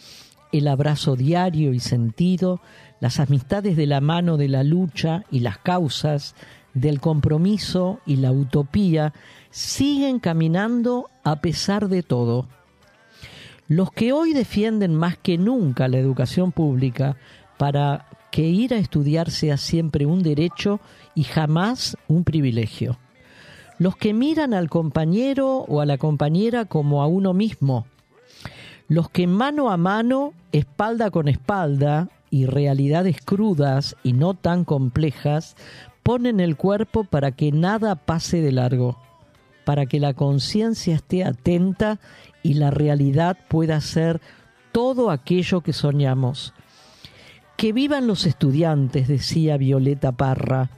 el abrazo diario y sentido, las amistades de la mano de la lucha y las causas, del compromiso y la utopía, siguen caminando a pesar de todo los que hoy defienden más que nunca la educación pública para que ir a estudiar sea siempre un derecho y jamás un privilegio. Los que miran al compañero o a la compañera como a uno mismo. Los que mano a mano, espalda con espalda y realidades crudas y no tan complejas, ponen el cuerpo para que nada pase de largo, para que la conciencia esté atenta y la realidad pueda ser todo aquello que soñamos. Que vivan los estudiantes, decía Violeta Parra,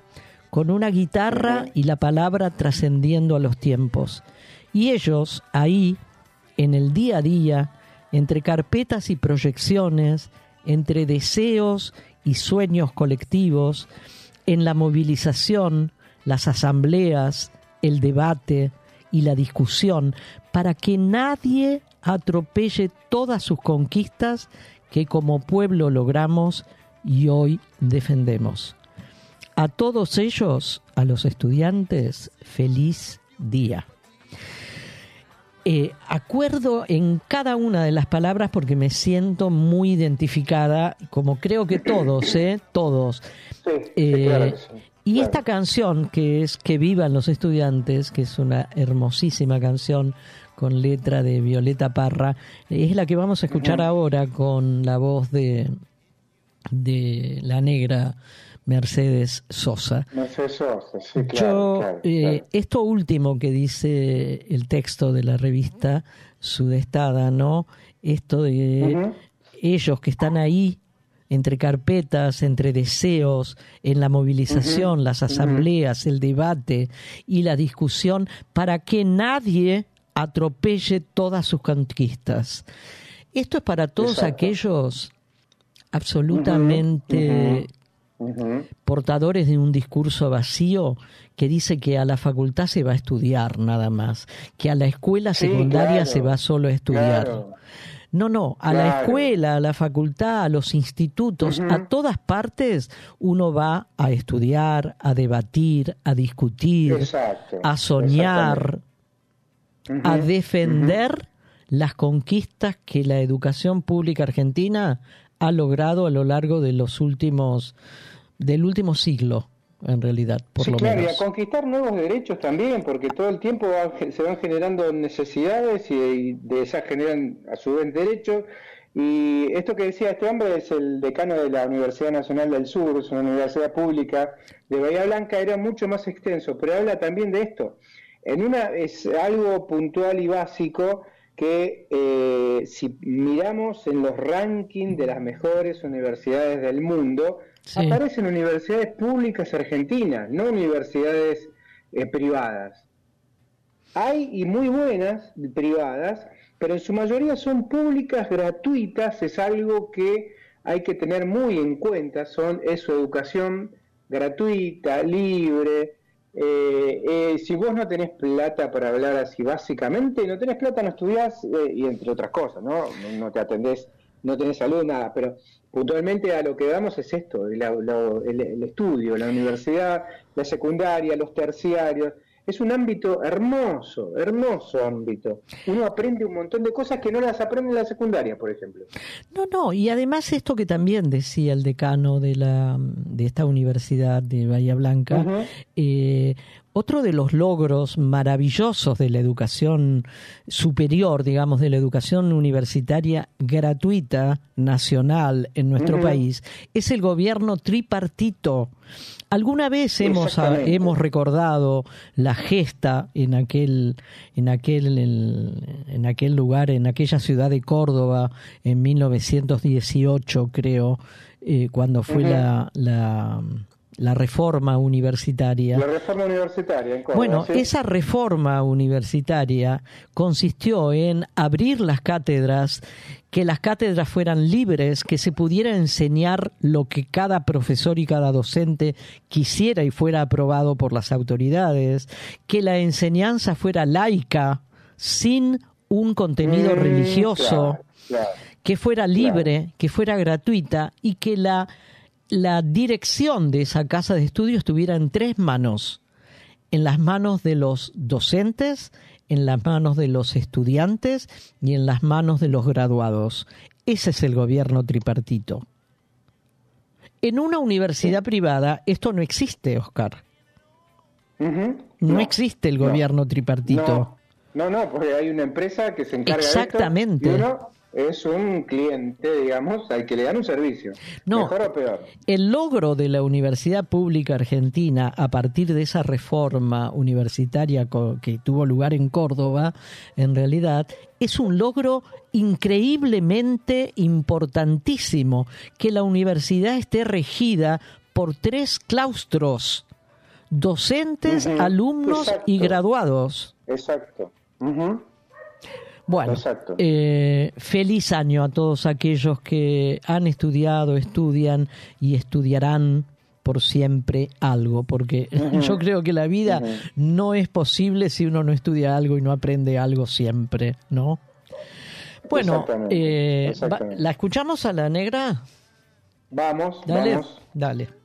con una guitarra y la palabra trascendiendo a los tiempos. Y ellos, ahí, en el día a día, entre carpetas y proyecciones, entre deseos y sueños colectivos, en la movilización, las asambleas, el debate y la discusión, para que nadie atropelle todas sus conquistas que como pueblo logramos y hoy defendemos. A todos ellos, a los estudiantes, feliz día. Eh, acuerdo en cada una de las palabras porque me siento muy identificada, como creo que todos, ¿eh? Todos. Eh, y esta canción, que es Que vivan los estudiantes, que es una hermosísima canción, con letra de Violeta Parra. Es la que vamos a escuchar ahora con la voz de, de la negra Mercedes Sosa. Mercedes Sosa, sí, claro, Yo, eh, esto último que dice el texto de la revista Sudestada, ¿no? Esto de ellos que están ahí entre carpetas, entre deseos, en la movilización, las asambleas, el debate y la discusión, para que nadie atropelle todas sus conquistas. Esto es para todos aquellos absolutamente portadores de un discurso vacío que dice que a la facultad se va a estudiar nada más, que a la escuela secundaria se va solo a estudiar. No, no, a la escuela, a la facultad, a los institutos, a todas partes uno va a estudiar, a debatir, a discutir, a soñar, a defender las conquistas que la educación pública argentina ha logrado a lo largo de los últimos del último siglo en realidad, por sí, lo claro, y a conquistar nuevos derechos también, porque todo el tiempo se van generando necesidades y de esas generan a su vez derechos. Y esto que decía este hombre es el decano de la Universidad Nacional del Sur, es una universidad pública de Bahía Blanca, era mucho más extenso, pero habla también de esto. En una es algo puntual y básico que eh, si miramos en los rankings de las mejores universidades del mundo, aparecen universidades públicas argentinas, no universidades eh, privadas. Hay y muy buenas privadas, pero en su mayoría son públicas, gratuitas, es algo que hay que tener muy en cuenta, son, es su educación gratuita, libre, eh, eh, si vos no tenés plata para hablar así, básicamente, no tenés plata, no estudiás, eh, y entre otras cosas, ¿no? ¿no? te atendés, no tenés salud, nada, pero puntualmente a lo que damos es esto, el, el estudio, la universidad, la secundaria, los terciarios, es un ámbito hermoso, hermoso ámbito. Uno aprende un montón de cosas que no las aprende en la secundaria, por ejemplo. No, no, y además esto que también decía el decano de, la, de esta universidad de Bahía Blanca, eh, otro de los logros maravillosos de la educación superior, digamos, de la educación universitaria gratuita nacional en nuestro país, es el gobierno tripartito. Alguna vez hemos, hemos recordado la gesta en aquel, en, aquel, en, aquel lugar, en aquella ciudad de Córdoba, en 1918, creo, eh, cuando fue la, la la reforma universitaria. La reforma universitaria. En Córdoba, bueno, esa reforma universitaria consistió en abrir las cátedras, que las cátedras fueran libres, que se pudiera enseñar lo que cada profesor y cada docente quisiera y fuera aprobado por las autoridades, que la enseñanza fuera laica, sin un contenido mm, religioso, que fuera libre, que fuera gratuita y que la la dirección de esa casa de estudio estuviera en tres manos, en las manos de los docentes, en las manos de los estudiantes y en las manos de los graduados. Ese es el gobierno tripartito. En una universidad privada esto no existe, Oscar. no, existe el gobierno tripartito. No, no, porque hay una empresa que se encarga Exactamente. de esto es un cliente, digamos, al que le dan un servicio. No, mejor o peor. El logro de la Universidad Pública Argentina a partir de esa reforma universitaria que tuvo lugar en Córdoba, en realidad, es un logro increíblemente importantísimo que la universidad esté regida por tres claustros, docentes, alumnos y graduados. Exacto. Bueno, eh, feliz año a todos aquellos que han estudiado, estudian y estudiarán por siempre algo, porque yo creo que la vida no es posible si uno no estudia algo y no aprende algo siempre, ¿no? Bueno, eh, ¿la escuchamos a la negra? Vamos, dale, vamos. Dale.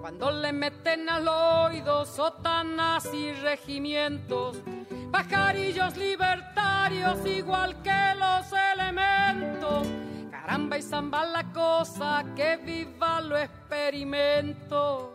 cuando le meten al oído sotanas y regimientos, pajarillos libertarios igual que los elementos. Caramba y zamba la cosa, que viva lo experimento.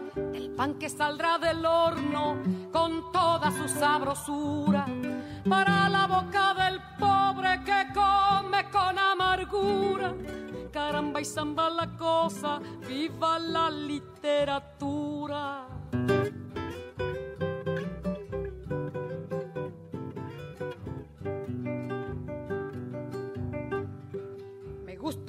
pan que saldrá del horno con toda su sabrosura para la boca del pobre que come con amargura. Caramba y zamba la cosa, viva la literatura.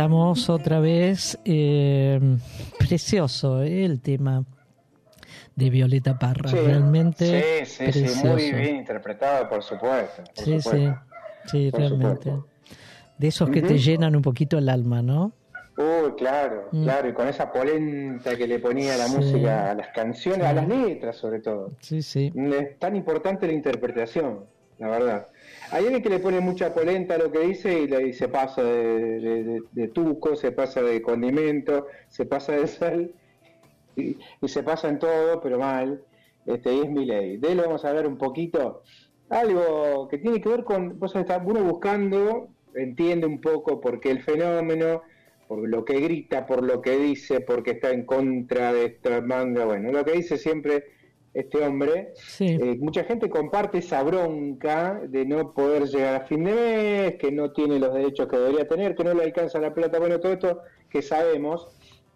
estamos otra vez. Eh, precioso eh, el tema de Violeta Parra, realmente. Sí, sí, sí, muy bien interpretado, por supuesto. sí, sí, sí, realmente. De esos que te llenan un poquito el alma, ¿no? Uy, claro, mm. claro, y con esa polenta que le ponía la música a las canciones, a las letras sobre todo. Sí, sí. Es tan importante la interpretación, la verdad. Hay alguien que le pone mucha polenta a lo que dice y, se pasa de, tuco, se pasa de condimento, se pasa de sal y, se pasa en todo, pero mal. Este, y es mi ley. De él vamos a ver un poquito. Algo que tiene que ver con, vos estás uno buscando, entiende un poco por qué el fenómeno, por lo que grita, por lo que dice, porque está en contra de esta manga. Bueno, lo que dice siempre este hombre, eh, mucha gente comparte esa bronca de no poder llegar a fin de mes, que no tiene los derechos que debería tener, que no le alcanza la plata, bueno, todo esto que sabemos.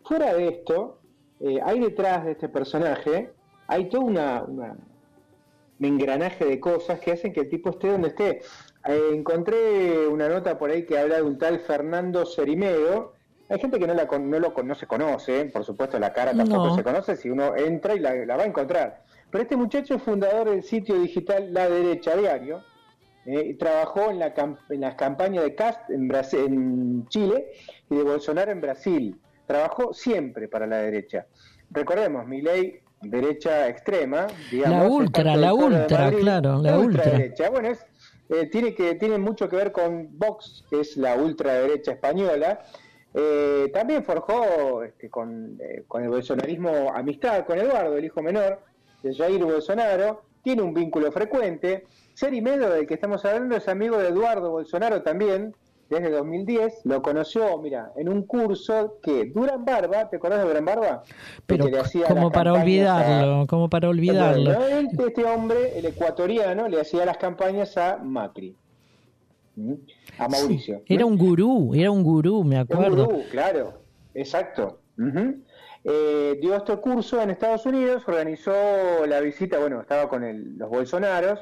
Fuera de esto, eh, hay detrás de este personaje, hay todo una, un engranaje de cosas que hacen que el tipo esté donde esté. Eh, encontré una nota por ahí que habla de un tal Fernando Cerimero, hay gente que no, la, no, lo, no se conoce, por supuesto la cara tampoco se conoce, si uno entra y la, va a encontrar. Pero este muchacho es fundador del sitio digital La Derecha Diario, eh, trabajó en, la, en las campañas de Cast en, en Chile y de Bolsonaro en Brasil. trabajó siempre para la derecha. Recordemos, mi ley derecha extrema, digamos. La ultra, la ultra, claro, la, ultra. Derecha. Bueno, es, eh, tiene, que, tiene mucho que ver con Vox, que es la ultraderecha española. Eh, también forjó este, con, eh, con el bolsonarismo amistad con Eduardo, el hijo menor de Jair Bolsonaro. Tiene un vínculo frecuente. Seri Medo, del que estamos hablando, es amigo de Eduardo Bolsonaro también, desde 2010. Lo conoció, mira, en un curso que Duran Barba, ¿te acordás de Duran Barba? Pero como para olvidarlo, como para olvidarlo. este hombre, el ecuatoriano, le hacía las campañas a Macri. A Mauricio. era un gurú, era un gurú, me acuerdo. Un gurú, claro, exacto. Eh, dio este curso en Estados Unidos, organizó la visita, bueno, estaba con los Bolsonaros,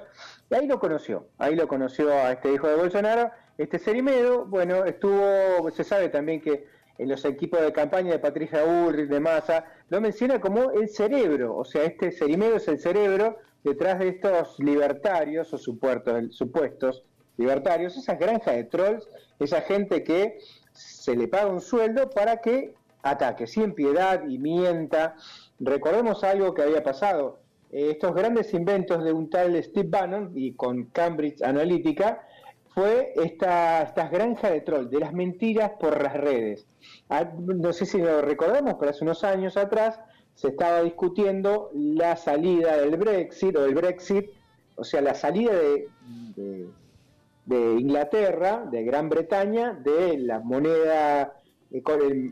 y ahí lo conoció, ahí lo conoció a este hijo de Bolsonaro, este Cerimedo, bueno, estuvo, se sabe también que en los equipos de campaña de Patricia Ulrich, de Massa, lo menciona como el cerebro, o sea, este Cerimedo es el cerebro detrás de estos libertarios o supuestos, supuestos libertarios, esas granjas de trolls, esa gente que se le paga un sueldo para que ataque sin piedad y mienta. Recordemos algo que había pasado. Eh, estos grandes inventos de un tal Steve Bannon y con Cambridge Analytica fue esta, estas granjas de troll, de las mentiras por las redes. Ah, no sé si lo recordamos, pero hace unos años atrás se estaba discutiendo la salida del Brexit o el Brexit, o sea, la salida de, de Inglaterra, de Gran Bretaña, de la moneda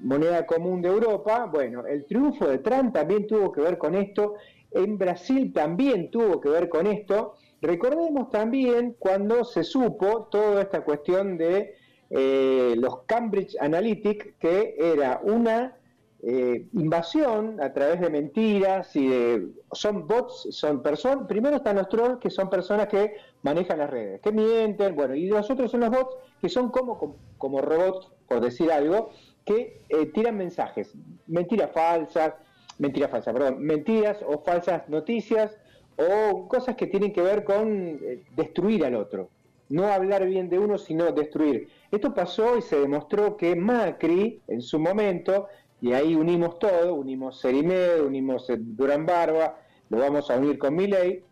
moneda común de Europa. Bueno, el triunfo de Trump también tuvo que ver con esto, en Brasil también tuvo que ver con esto. Recordemos también cuando se supo toda esta cuestión de eh, los Cambridge Analytic, que era una eh, invasión a través de mentiras y de, son bots, son personas, primero están los trolls que son personas que manejan las redes, que mienten, bueno, y los otros son los bots que son como, como robots, por decir algo, que eh, tiran mensajes, mentiras falsas, mentiras falsas, perdón, mentiras o falsas noticias o cosas que tienen que ver con eh, destruir al otro. No hablar bien de uno, sino destruir. Esto pasó y se demostró que Macri, en su momento, y ahí unimos todo, unimos Serimed, unimos Durán Barba, lo vamos a unir con Miley,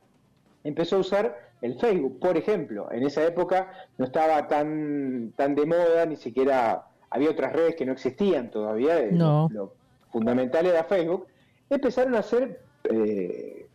empezó a usar el Facebook, por ejemplo. En esa época no estaba tan, tan de moda, ni siquiera había otras redes que no existían todavía, eh, lo, fundamental era Facebook, empezaron a hacer eh,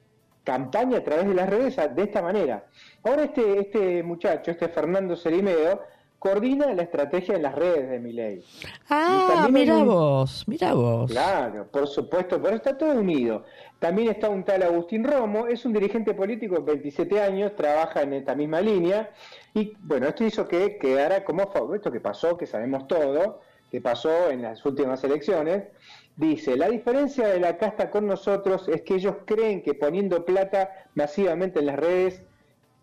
campaña a través de las redes de esta manera. Ahora este, este muchacho, este Fernando Cerimedo, coordina la estrategia en las redes de Miley. Ah, mira vos, mira vos. Claro, por supuesto, pero está todo unido. También está un tal Agustín Romo, es un dirigente político de 27 años, trabaja en esta misma línea, y bueno, esto hizo que quedara como esto que pasó, que sabemos todo, que pasó en las últimas elecciones, dice, la diferencia de la casta con nosotros es que ellos creen que poniendo plata masivamente en las redes,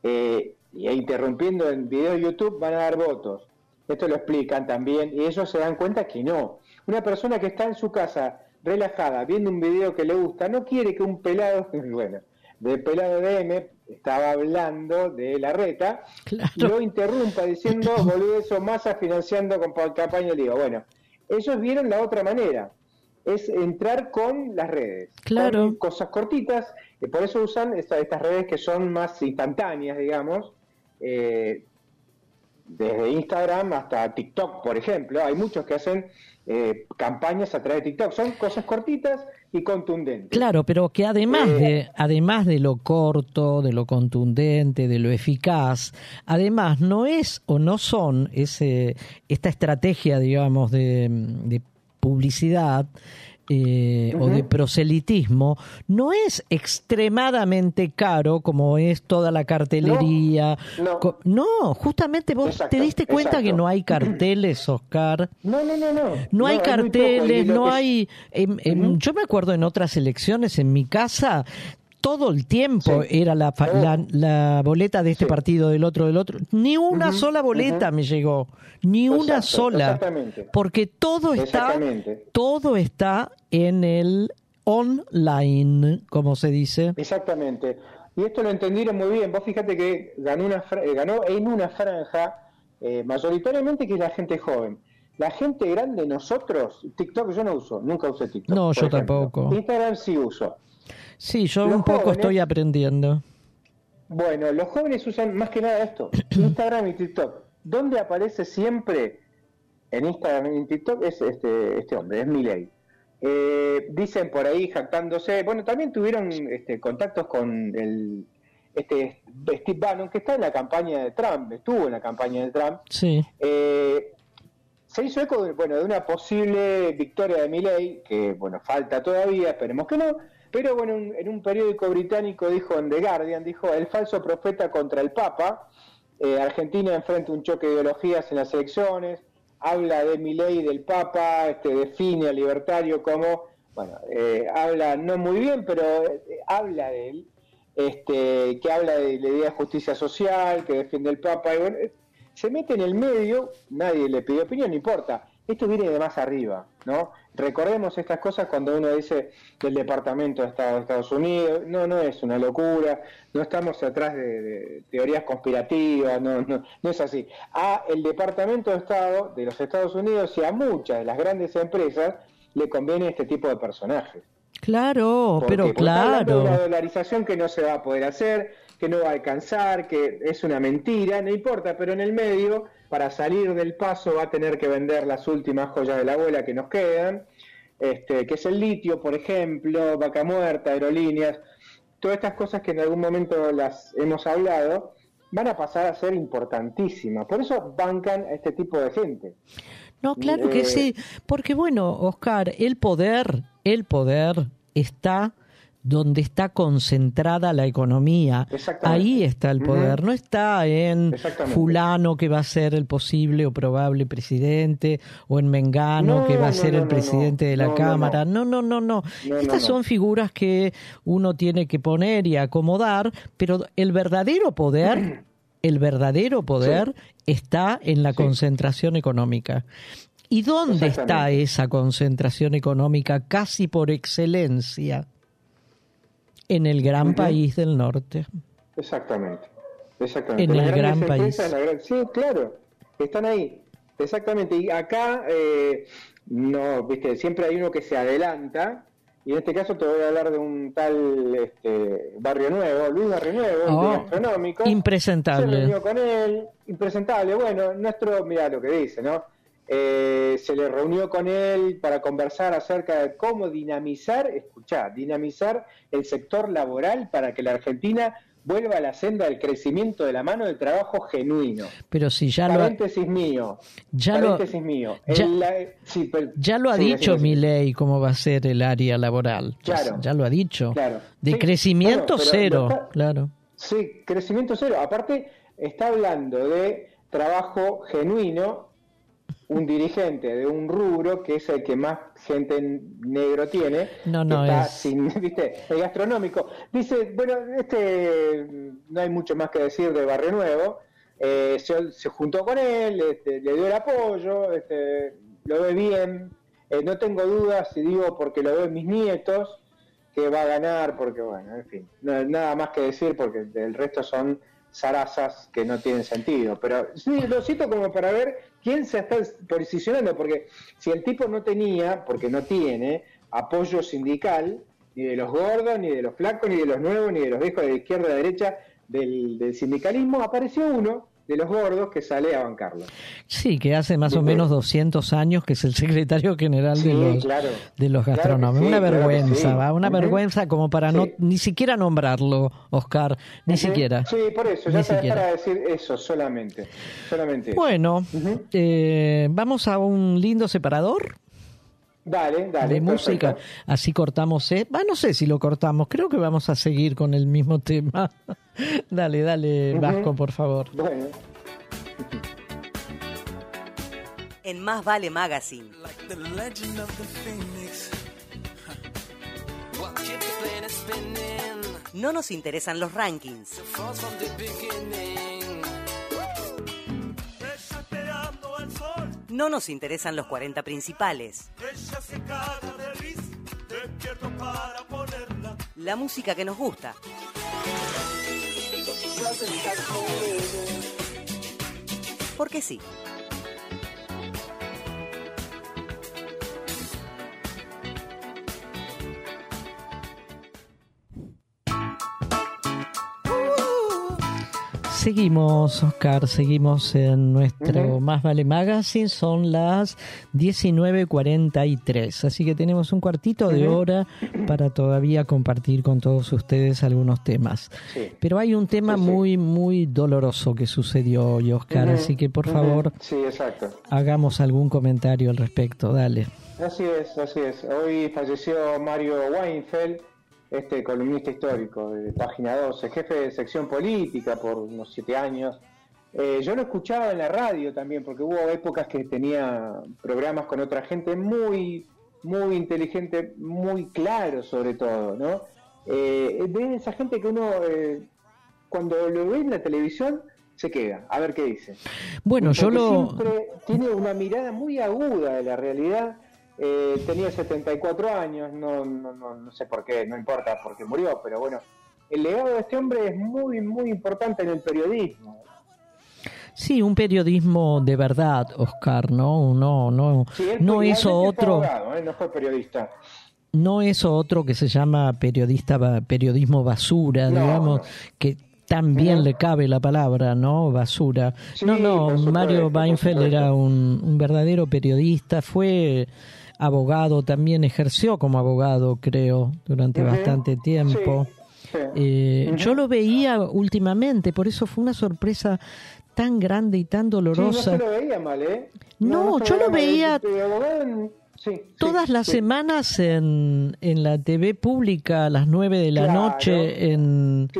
eh, e interrumpiendo en video de YouTube van a dar votos. Esto lo explican también y ellos se dan cuenta que no. Una persona que está en su casa relajada viendo un video que le gusta no quiere que un pelado, bueno, del pelado de M estaba hablando de la reta y lo interrumpa diciendo boludo eso masa financiando con campaña digo bueno ellos vieron la otra manera es entrar con las redes claro cosas cortitas y por eso usan estas redes que son más instantáneas digamos eh, desde Instagram hasta TikTok, por ejemplo. Hay muchos que hacen eh, campañas a través de TikTok. Son cosas cortitas y contundentes. Claro, pero que además eh, de además de lo corto, de lo contundente, de lo eficaz, además no es o no son ese esta estrategia, digamos, de, de publicidad eh, o de proselitismo no es extremadamente caro como es toda la cartelería. No, justamente vos te diste cuenta que no hay carteles, Oscar. No, no, no, no. No, hay carteles, no hay... Em, em, yo me acuerdo en otras elecciones en mi casa todo el tiempo era la, la, boleta de este partido, del otro, del otro. Ni una sola boleta me llegó, ni una sola. Porque todo está, todo está en el online, como se dice. Exactamente. Y esto lo entendieron muy bien. Vos fíjate que ganó, una, eh, ganó en una franja, eh, mayoritariamente que es la gente joven. la gente grande, nosotros, TikTok yo no uso, nunca usé TikTok. No, yo tampoco. Instagram sí uso. Sí, yo un poco estoy aprendiendo. Bueno, los jóvenes usan más que nada esto, Instagram y TikTok. ¿Dónde aparece siempre en Instagram y en TikTok es este, este hombre, es Miley. Eh, dicen por ahí jactándose, bueno, también tuvieron este, contactos con el este Steve Bannon, que está en la campaña de Trump, estuvo en la campaña de Trump. Sí. Eh, se hizo eco de, bueno, de una posible victoria de Milley, que bueno, falta todavía, esperemos que no, pero bueno, en un periódico británico dijo en The Guardian, dijo, el falso profeta contra el Papa, eh, Argentina enfrenta un choque de ideologías en las elecciones, habla de Milley del Papa, este, define al libertario como, bueno, eh, habla no muy bien, pero eh, habla de él, este, que habla de la idea de justicia social, que defiende el Papa, y bueno, se mete en el medio, nadie le pide opinión, no importa. Esto viene de más arriba, ¿no? Recordemos estas cosas cuando uno dice del Departamento de Estado de Estados Unidos, no, no es una locura, no estamos atrás de, teorías conspirativas, no, no, no es así. A el Departamento de Estado de los Estados Unidos y a muchas de las grandes empresas le conviene este tipo de personajes. Claro, pero claro. una dolarización que no se va a poder hacer, que no va a alcanzar, que es una mentira, no importa, pero en el medio, para salir del paso, va a tener que vender las últimas joyas de la abuela que nos quedan, este, que es el litio, por ejemplo, vaca muerta, aerolíneas, todas estas cosas que en algún momento las hemos hablado, van a pasar a ser importantísimas. Por eso bancan a este tipo de gente. No, claro que eh, sí, porque bueno, Oscar, el poder, el poder está donde está concentrada la economía. Ahí está el poder, no está en fulano que va a ser el posible o probable presidente o en Mengano que va a ser el presidente de la Cámara. No, no, no, no. Estas son figuras que uno tiene que poner y acomodar, pero el verdadero poder, el verdadero poder está en la concentración económica. ¿Y dónde está esa concentración económica casi por excelencia? En el gran país del norte. Exactamente, exactamente. En el gran país. Sí, claro, están ahí, exactamente. Y acá, eh, no, viste, siempre hay uno que se adelanta, y en este caso te voy a hablar de un tal este, Barrio Nuevo, Luis Barrio Nuevo, oh, gastronómico. Impresentable. Se reunió con él, impresentable. Bueno, nuestro, mira lo que dice, ¿no? Eh, se le reunió con él para conversar acerca de cómo dinamizar, escuchá, dinamizar el sector laboral para que la Argentina vuelva a la senda del crecimiento de la mano del trabajo genuino. Pero si ya paréntesis lo mío. Ya paréntesis mío. Ya, lo ha dicho mi ley cómo va a ser el área laboral. Claro. Ya lo ha dicho. Claro. De crecimiento cero, claro. Sí, crecimiento cero. Aparte está hablando de trabajo genuino un dirigente de un rubro que es el que más gente negro tiene, no, no está es... sin, viste, el gastronómico. Dice, bueno, este no hay mucho más que decir de Barrio Nuevo, eh, se, juntó con él, este, le dio el apoyo, este, lo ve bien, eh, no tengo dudas, si digo porque lo ven mis nietos, que va a ganar, porque bueno, en fin, nada más que decir porque el resto son zarazas que no tienen sentido. Pero sí, lo cito como para ver quién se está posicionando, porque si el tipo no tenía, porque no tiene, apoyo sindical, ni de los gordos, ni de los flacos, ni de los nuevos, ni de los viejos de izquierda, la derecha, del, del sindicalismo, apareció uno de los gordos que sale a bancarlo. Sí, que hace más o menos 200 años que es el secretario general de los de los gastrónomos. una vergüenza, va, una vergüenza como para no ni siquiera nombrarlo, Oscar, ni siquiera. Sí, por eso, ya te para decir eso solamente, solamente. Bueno, eh, vamos a un lindo separador. Dale, dale. De música. Así cortamos. Eh. no sé si lo cortamos. Creo que vamos a seguir con el mismo tema. dale, dale, Vasco, por favor. Bueno. En Más Vale Magazine. No nos interesan los rankings. No nos interesan los 40 principales. La música que nos gusta. Porque sí. Seguimos, Oscar, seguimos en nuestro Más Vale Magazine, son las 19.43, así que tenemos un cuartito de hora para todavía compartir con todos ustedes algunos temas. Pero hay un tema muy, muy doloroso que sucedió hoy, Oscar, así que por favor, hagamos algún comentario al respecto, dale. Así es, así es. Hoy falleció Mario Weinfeld este columnista histórico de Página 12, jefe de sección política por unos siete años. Eh, yo lo escuchaba en la radio también, porque hubo épocas que tenía programas con otra gente muy, muy inteligente, muy claro sobre todo, ¿no? Eh, de esa gente que uno, eh, cuando lo ve en la televisión, se queda, a ver qué dice. Bueno, yo lo... Siempre tiene una mirada muy aguda de la realidad eh, tenía 74 años, no, no, no, no sé por qué, no importa porque murió, pero bueno, el legado de este hombre es muy, muy importante en el periodismo. Sí, un periodismo de verdad, Oscar, ¿no? No, no, no hizo otro. ¿eh? No fue periodista. No es otro que se llama periodista, periodismo basura, digamos, que también le cabe la palabra, ¿no? Basura. no, no, Mario Weinfeld era un, un verdadero periodista, fue abogado, también ejerció como abogado, creo, durante bastante tiempo. Eh, yo lo veía últimamente, por eso fue una sorpresa tan grande y tan dolorosa. no lo veía mal, ¿eh? No, yo lo veía todas las semanas en, en la TV pública a las 9 de la noche en...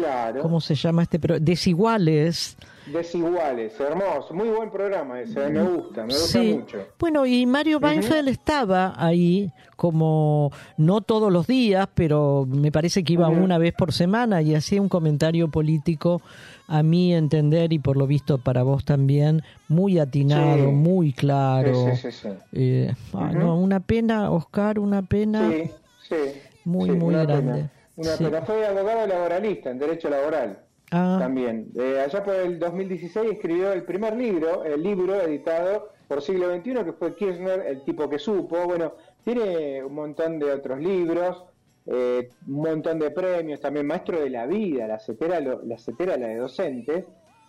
¿Cómo se llama este? Desiguales Desiguales, hermoso, muy buen programa ese, me gusta, me gusta mucho. Bueno, y Mario Weinfeld estaba ahí como no todos los días, pero me parece que iba una vez por semana y hacía un comentario político a mí entender y por lo visto para vos también muy atinado, muy claro. Eh, ah, no, una pena, Oscar, una pena muy, muy grande. Una pena. Fue abogado laboralista en derecho laboral. Ah. También. Allá por el 2016 escribió el primer libro, el libro editado por siglo XXI, que fue Kirchner, el tipo que supo. Bueno, tiene un montón de otros libros, eh, un montón de premios, también maestro de la vida, la cetera, la cetera, la de docentes,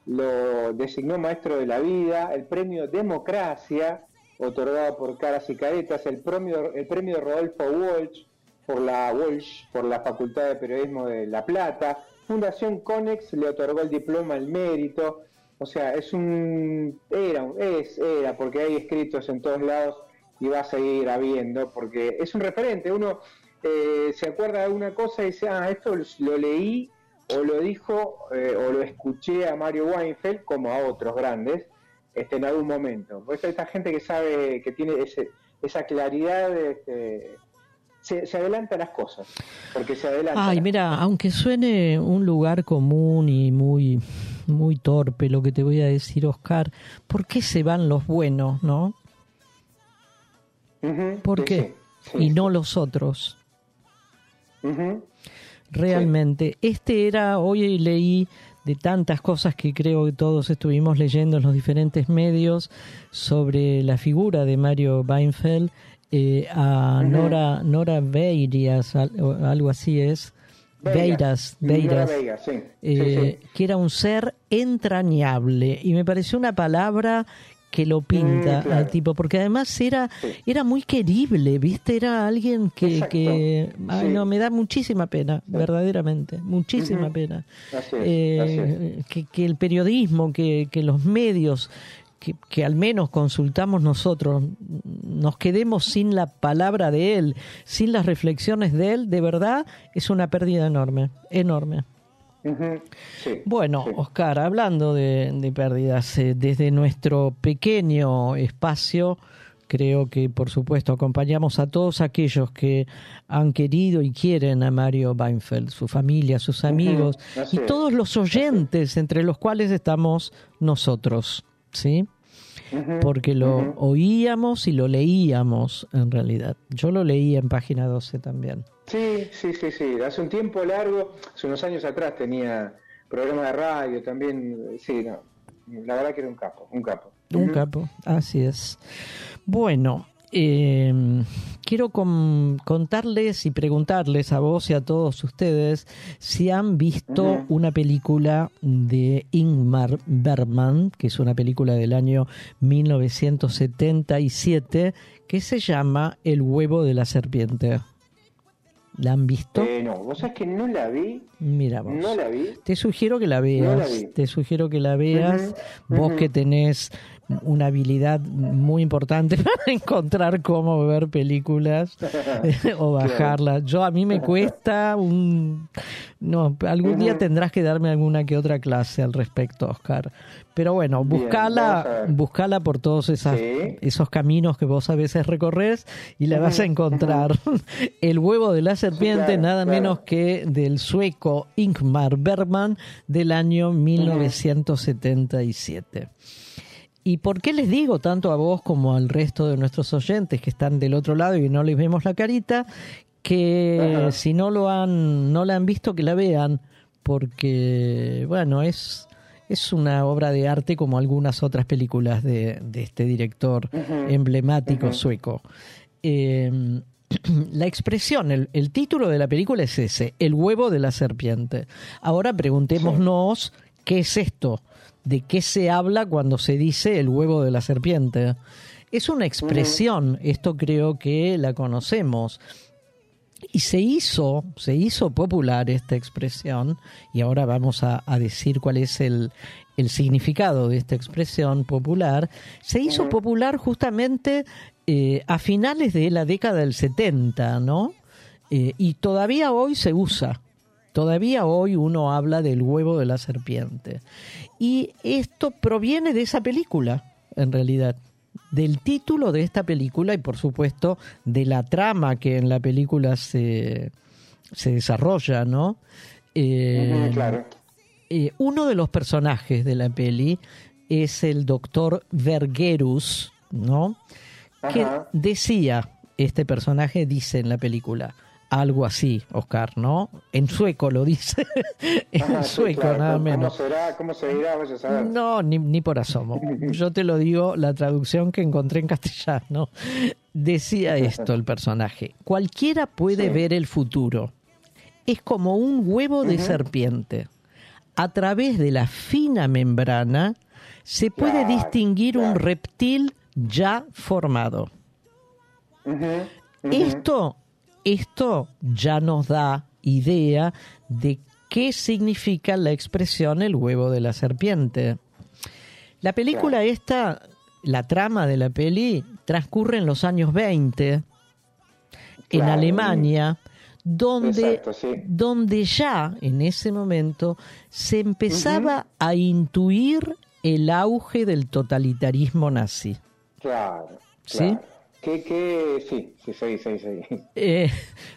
lo designó maestro de la vida, el premio Democracia, otorgado por Caras y Caretas, el premio, el premio Rodolfo Walsh por la Walsh, por la Facultad de Periodismo de La Plata, Fundación Conex le otorgó el diploma al mérito, o sea, es un, era, es, era, porque hay escritos en todos lados y va a seguir habiendo, porque es un referente, uno eh, se acuerda de una cosa y dice, ah, esto lo leí o lo dijo eh, o lo escuché a Mario Weinfeld como a otros grandes este, en algún momento. Por eso esta gente que sabe, que tiene ese, esa claridad este, se, se adelanta las cosas, porque se adelanta. Ay, mira, aunque suene un lugar común y muy, muy torpe lo que te voy a decir, Oscar, ¿por qué se van los buenos, no? ¿Por qué? y no los otros. Realmente, este era, hoy leí de tantas cosas que creo que todos estuvimos leyendo en los diferentes medios sobre la figura de Mario Weinfeld eh, a Nora Nora Beirias, algo así es. Beiras, Beiras, eh, que era un ser entrañable. Y me pareció una palabra que lo pinta mm, al tipo, porque además era, era muy querible, ¿viste? Era alguien que, que ay, no, me da muchísima pena, verdaderamente, muchísima pena. Eh, que, que, el periodismo, que, que los medios que, al menos consultamos nosotros, nos quedemos sin la palabra de él, sin las reflexiones de él, de verdad es una pérdida enorme, enorme. Bueno, Oscar, hablando de, pérdidas, eh, desde nuestro pequeño espacio, creo que por supuesto acompañamos a todos aquellos que han querido y quieren a Mario Weinfeld, su familia, sus amigos y todos los oyentes entre los cuales estamos nosotros. ¿Sí? Porque lo oíamos y lo leíamos en realidad. Yo lo leía en página 12 también. Sí, sí, sí, sí. Hace un tiempo largo, hace unos años atrás tenía programa de radio también. Sí, no. La verdad que era un capo, un capo. Un capo, así es. Bueno, eh, quiero contarles y preguntarles a vos y a todos ustedes si han visto una película de Ingmar Bergman, que es una película del año 1977, que se llama El huevo de la serpiente. ¿La han visto? Eh, no, vos sabés que no la vi. Mira vos. No la vi. Te sugiero que la veas. Te sugiero que la veas. vos que tenés una habilidad muy importante para encontrar cómo ver películas o bajarlas. Yo a mí me cuesta un no, algún día tendrás que darme alguna que otra clase al respecto, Oscar. Pero bueno, buscala, buscala por todos esas, esos caminos que vos a veces recorres y la vas a encontrar. El huevo de la serpiente, nada menos que del sueco Ingmar Bergman del año 1977. ¿Y por qué les digo tanto a vos como al resto de nuestros oyentes que están del otro lado y no les vemos la carita? Que si no lo han, no la han visto, que la vean, porque bueno, es, es una obra de arte como algunas otras películas de, de este director emblemático sueco. Em, la expresión, el, el, título de la película es ese, el huevo de la serpiente. Ahora preguntémonos, ¿qué es esto? De qué se habla cuando se dice el huevo de la serpiente. Es una expresión, esto creo que la conocemos. Y se hizo, se hizo popular esta expresión, y ahora vamos a, decir cuál es el, el, significado de esta expresión popular, se hizo popular justamente eh, a finales de la década del 70, ¿no? Eh, y todavía hoy se usa. Todavía hoy uno habla del huevo de la serpiente. Y esto proviene de esa película, en realidad, del título de esta película y por supuesto de la trama que en la película se, se desarrolla, ¿no? Eh, claro. Eh, uno de los personajes de la peli es el doctor Vergerus, ¿no? Que decía, este personaje dice en la pelíula, algo así, Oscar, ¿no? En sueco lo dice. en sueco, nada menos. ¿Cómo será? ¿Cómo se dirá? Vaya a saber. No, ni, ni por asomo. Yo te lo digo, la traducción que encontré en castellano. Decía esto el personaje. Cualquiera puede ver el futuro. Es como un huevo de serpiente. A través de la fina membrana se puede distinguir un reptil ya formado. Esto esto ya nos da idea de qué significa la expresión el huevo de la serpiente. La película esta, la trama de la peli, transcurre en los años 20 en Alemania, donde, donde ya en ese momento se empezaba a intuir el auge del totalitarismo nazi. Claro. ¿Sí? Que, sí, sí, sí, sí. Eh,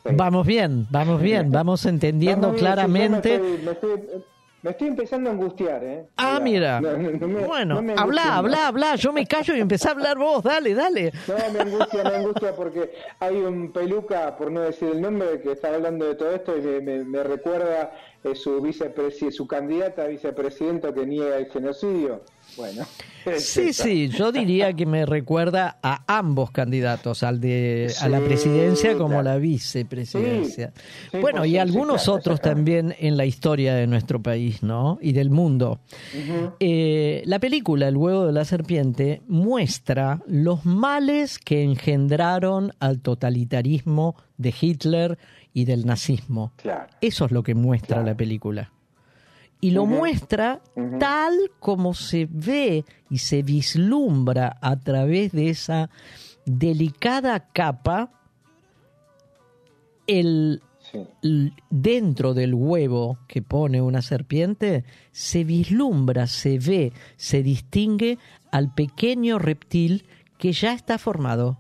Vamos bien, vamos bien, vamos entendiendo claramente. me, estoy, empezando a angustiar, ¿eh? Ah, mira. bueno, habla, habla, habla. Yo me callo y empecé a hablar vos. Dale, dale. No, me angustia, me angustia porque hay un peluca, por no decir el nombre, que está hablando de todo esto y me, recuerda eh, su, su candidata a vicepresidenta que niega el genocidio. Bueno. Sí, sí, yo diría que me recuerda a ambos candidatos, al de a la presidencia como a la vicepresidencia. bueno, y algunos otros también en la historia de nuestro país, ¿no? Y del mundo. Eh, la película El huevo de la serpiente muestra los males que engendraron al totalitarismo de Hitler y del nazismo. Eso es lo que muestra la película y lo muestra tal como se ve y se vislumbra a través de esa delicada capa el, dentro del huevo que pone una serpiente se vislumbra, se ve, se distingue al pequeño reptil que ya está formado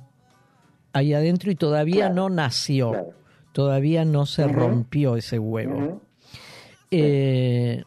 ahí adentro y todavía no nació, todavía no se rompió ese huevo. Eh,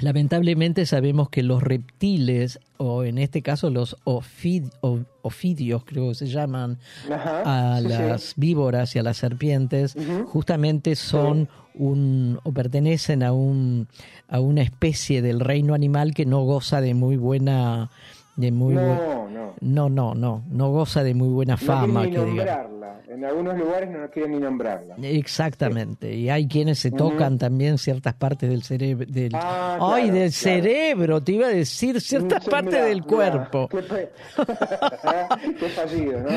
lamentablemente sabemos que los reptiles, o en este caso los ofidios, creo que se llaman, a las víboras y a las serpientes, justamente son un, o pertenecen a, un, a una especie del reino animal que no goza de muy buena de muy No, no, no, no goza de muy buena fama. No que nombrarla. En algunos lugares no quieren ni nombrarla. Exactamente. Y hay quienes se tocan también ciertas partes del cerebro. Del... Ah, ¡Ay, del cerebro! Te iba a decir ciertas partes del cuerpo. Qué, fallido, ¿no?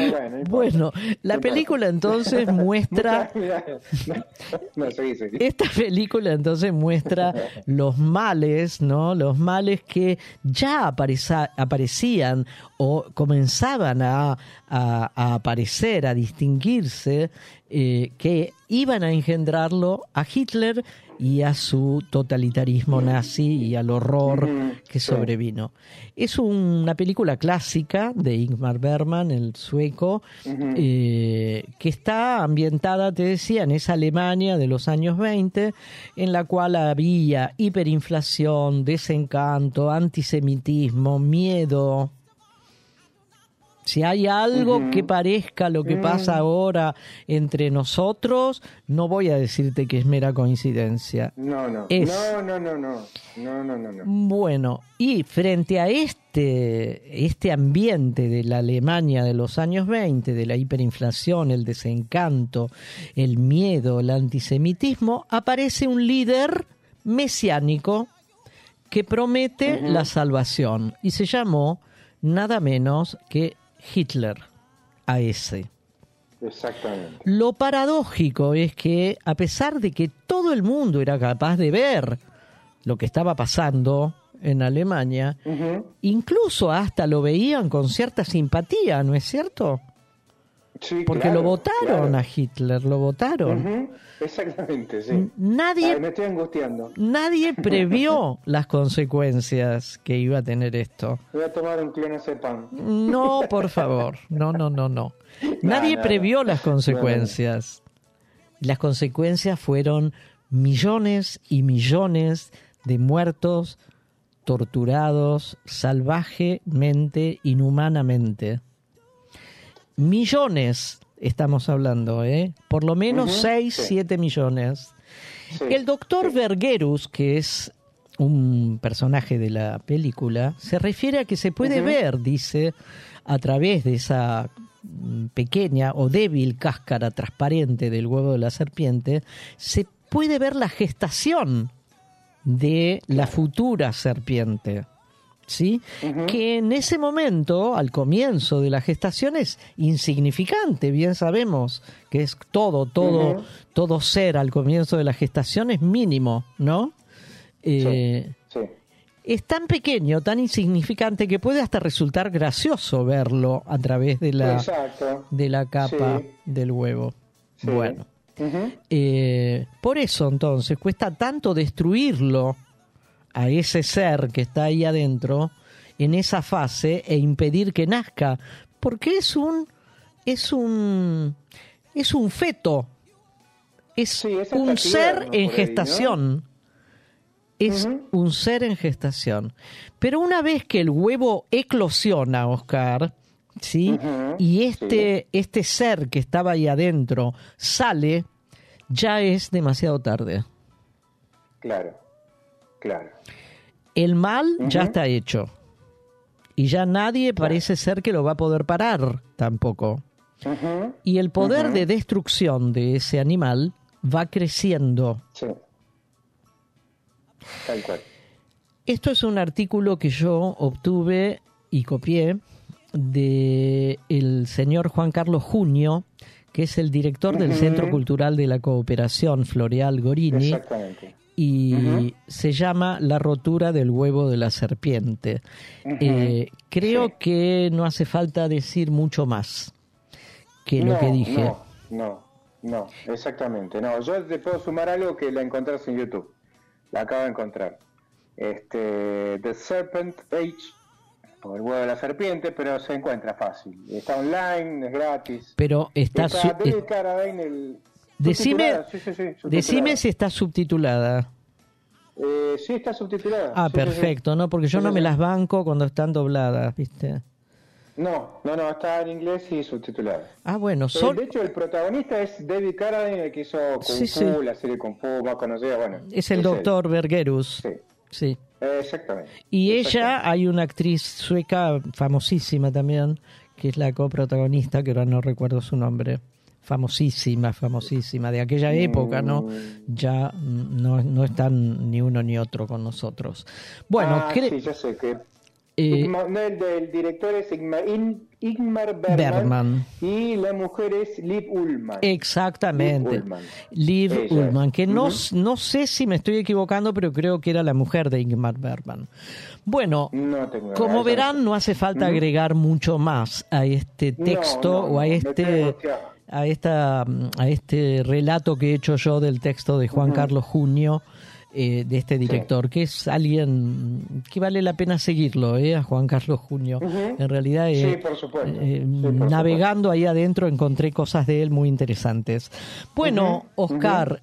Bueno, la película entonces muestra. Esta película entonces muestra los males, ¿no? Los males que ya o comenzaban a, aparecer, a distinguirse, eh, que iban a engendrarlo a Hitler y a su totalitarismo nazi y al horror que sobrevino. Es una película clásica de Ingmar Bergman, el sueco, eh, que está ambientada, te decía, en esa Alemania de los años 20, en la cual había hiperinflación, desencanto, antisemitismo, miedo, si hay algo que parezca lo que pasa ahora entre nosotros, no voy a decirte que es mera coincidencia. No, no. No, no, no, no. No, no, no, Bueno, y frente a este, este ambiente de la Alemania de los años 20, de la hiperinflación, el desencanto, el miedo, el antisemitismo, aparece un líder mesiánico que promete la salvación y se llamó nada menos que Hitler a ese. Exactamente. Lo paradójico es que a pesar de que todo el mundo era capaz de ver lo que estaba pasando en Alemania, incluso hasta lo veían con cierta simpatía, ¿no es cierto? Porque lo votaron a Hitler, lo votaron. Exactamente, sí. Nadie, me estoy angustiando. Nadie previó las consecuencias que iba a tener esto. Voy a tomar un pan. No, por favor. No, no, no, no. Nadie previó las consecuencias. Las consecuencias fueron millones y millones de muertos torturados salvajemente, inhumanamente millones estamos hablando, ¿eh? Por lo menos 6, 7 millones. El doctor Vergerus, que es un personaje de la película, se refiere a que se puede ver, dice, a través de esa pequeña o débil cáscara transparente del huevo de la serpiente, se puede ver la gestación de la futura serpiente. ¿Sí? Que en ese momento, al comienzo de la gestación, es insignificante, bien sabemos que es todo, todo, todo ser al comienzo de la gestación es mínimo, ¿no? Eh, es tan pequeño, tan insignificante que puede hasta resultar gracioso verlo a través de la, de la capa del huevo. Bueno. Eh, por eso entonces cuesta tanto destruirlo a ese ser que está ahí adentro en esa fase e impedir que nazca, porque es un es un es un feto, es un ser en gestación. Es un ser en gestación. Pero una vez que el huevo eclosiona, Oscar, ¿sí? y este, este ser que estaba ahí adentro sale, ya es demasiado tarde. Claro. Claro. El mal ya está hecho. Y ya nadie parece ser que lo va a poder parar tampoco. Y el poder de destrucción de ese animal va creciendo. Sí. Tal cual. Esto es un artículo que yo obtuve y copié de el señor Juan Carlos Junio, que es el director del Centro Cultural de la Cooperación Floreal Gorini, Y se llama La rotura del huevo de la serpiente. Eh, creo que no hace falta decir mucho más que lo que dije. No, no, no, exactamente. No, yo te puedo sumar algo que la encontrás en YouTube. La acabo de encontrar. Este, The Serpent Age, o el huevo de la serpiente, pero se encuentra fácil. Está online, es gratis. Pero está... el, Decime, decime si está subtitulada. Eh, sí, está subtitulada. Ah, perfecto, ¿no? Porque yo no me las banco cuando están dobladas, ¿viste? No, no, no, está en inglés y subtitulada. Ah, bueno. De hecho, el protagonista es David Carradine, el que hizo Kung Fu, la serie Kung Fu más conocida, bueno. Es el doctor Vergerus. Sí. Sí. exactamente. Y ella, hay una actriz sueca famosísima también, que es la coprotagonista, que ahora no recuerdo su nombre. Famosísima, famosísima, de aquella época, ¿no? Mm. Ya no, no están ni uno ni otro con nosotros. Bueno, ah, sí, ya sé que eh, el, director es Ingmar, Bergman, y la mujer es Liv Ullman. Exactamente. Liv Ullman, que no, no sé si me estoy equivocando, pero creo que era la mujer de Ingmar Bergman. Bueno, como verán, no hace falta agregar mucho más a este texto o a este a esta a este relato que he hecho yo del texto de Juan Carlos Junio eh, de este director, que es alguien que vale la pena seguirlo, ¿eh? a Juan Carlos Junio. En realidad, eh, navegando ahí adentro encontré cosas de él muy interesantes. Bueno, Oscar,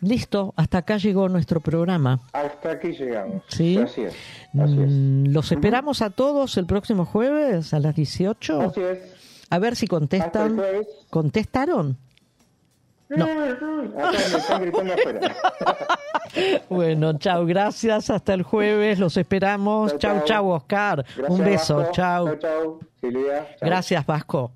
listo, hasta acá llegó nuestro programa. Hasta aquí llegamos. ¿Sí? Así es. Mm, los esperamos a todos el próximo jueves a las 18. Así es. A ver si contestan. ¿Contestaron? No. bueno, chao, gracias. Hasta el jueves. Los esperamos. Chao, chao, Oscar. Un beso. Chao. Chao, Silvia. Gracias, Vasco.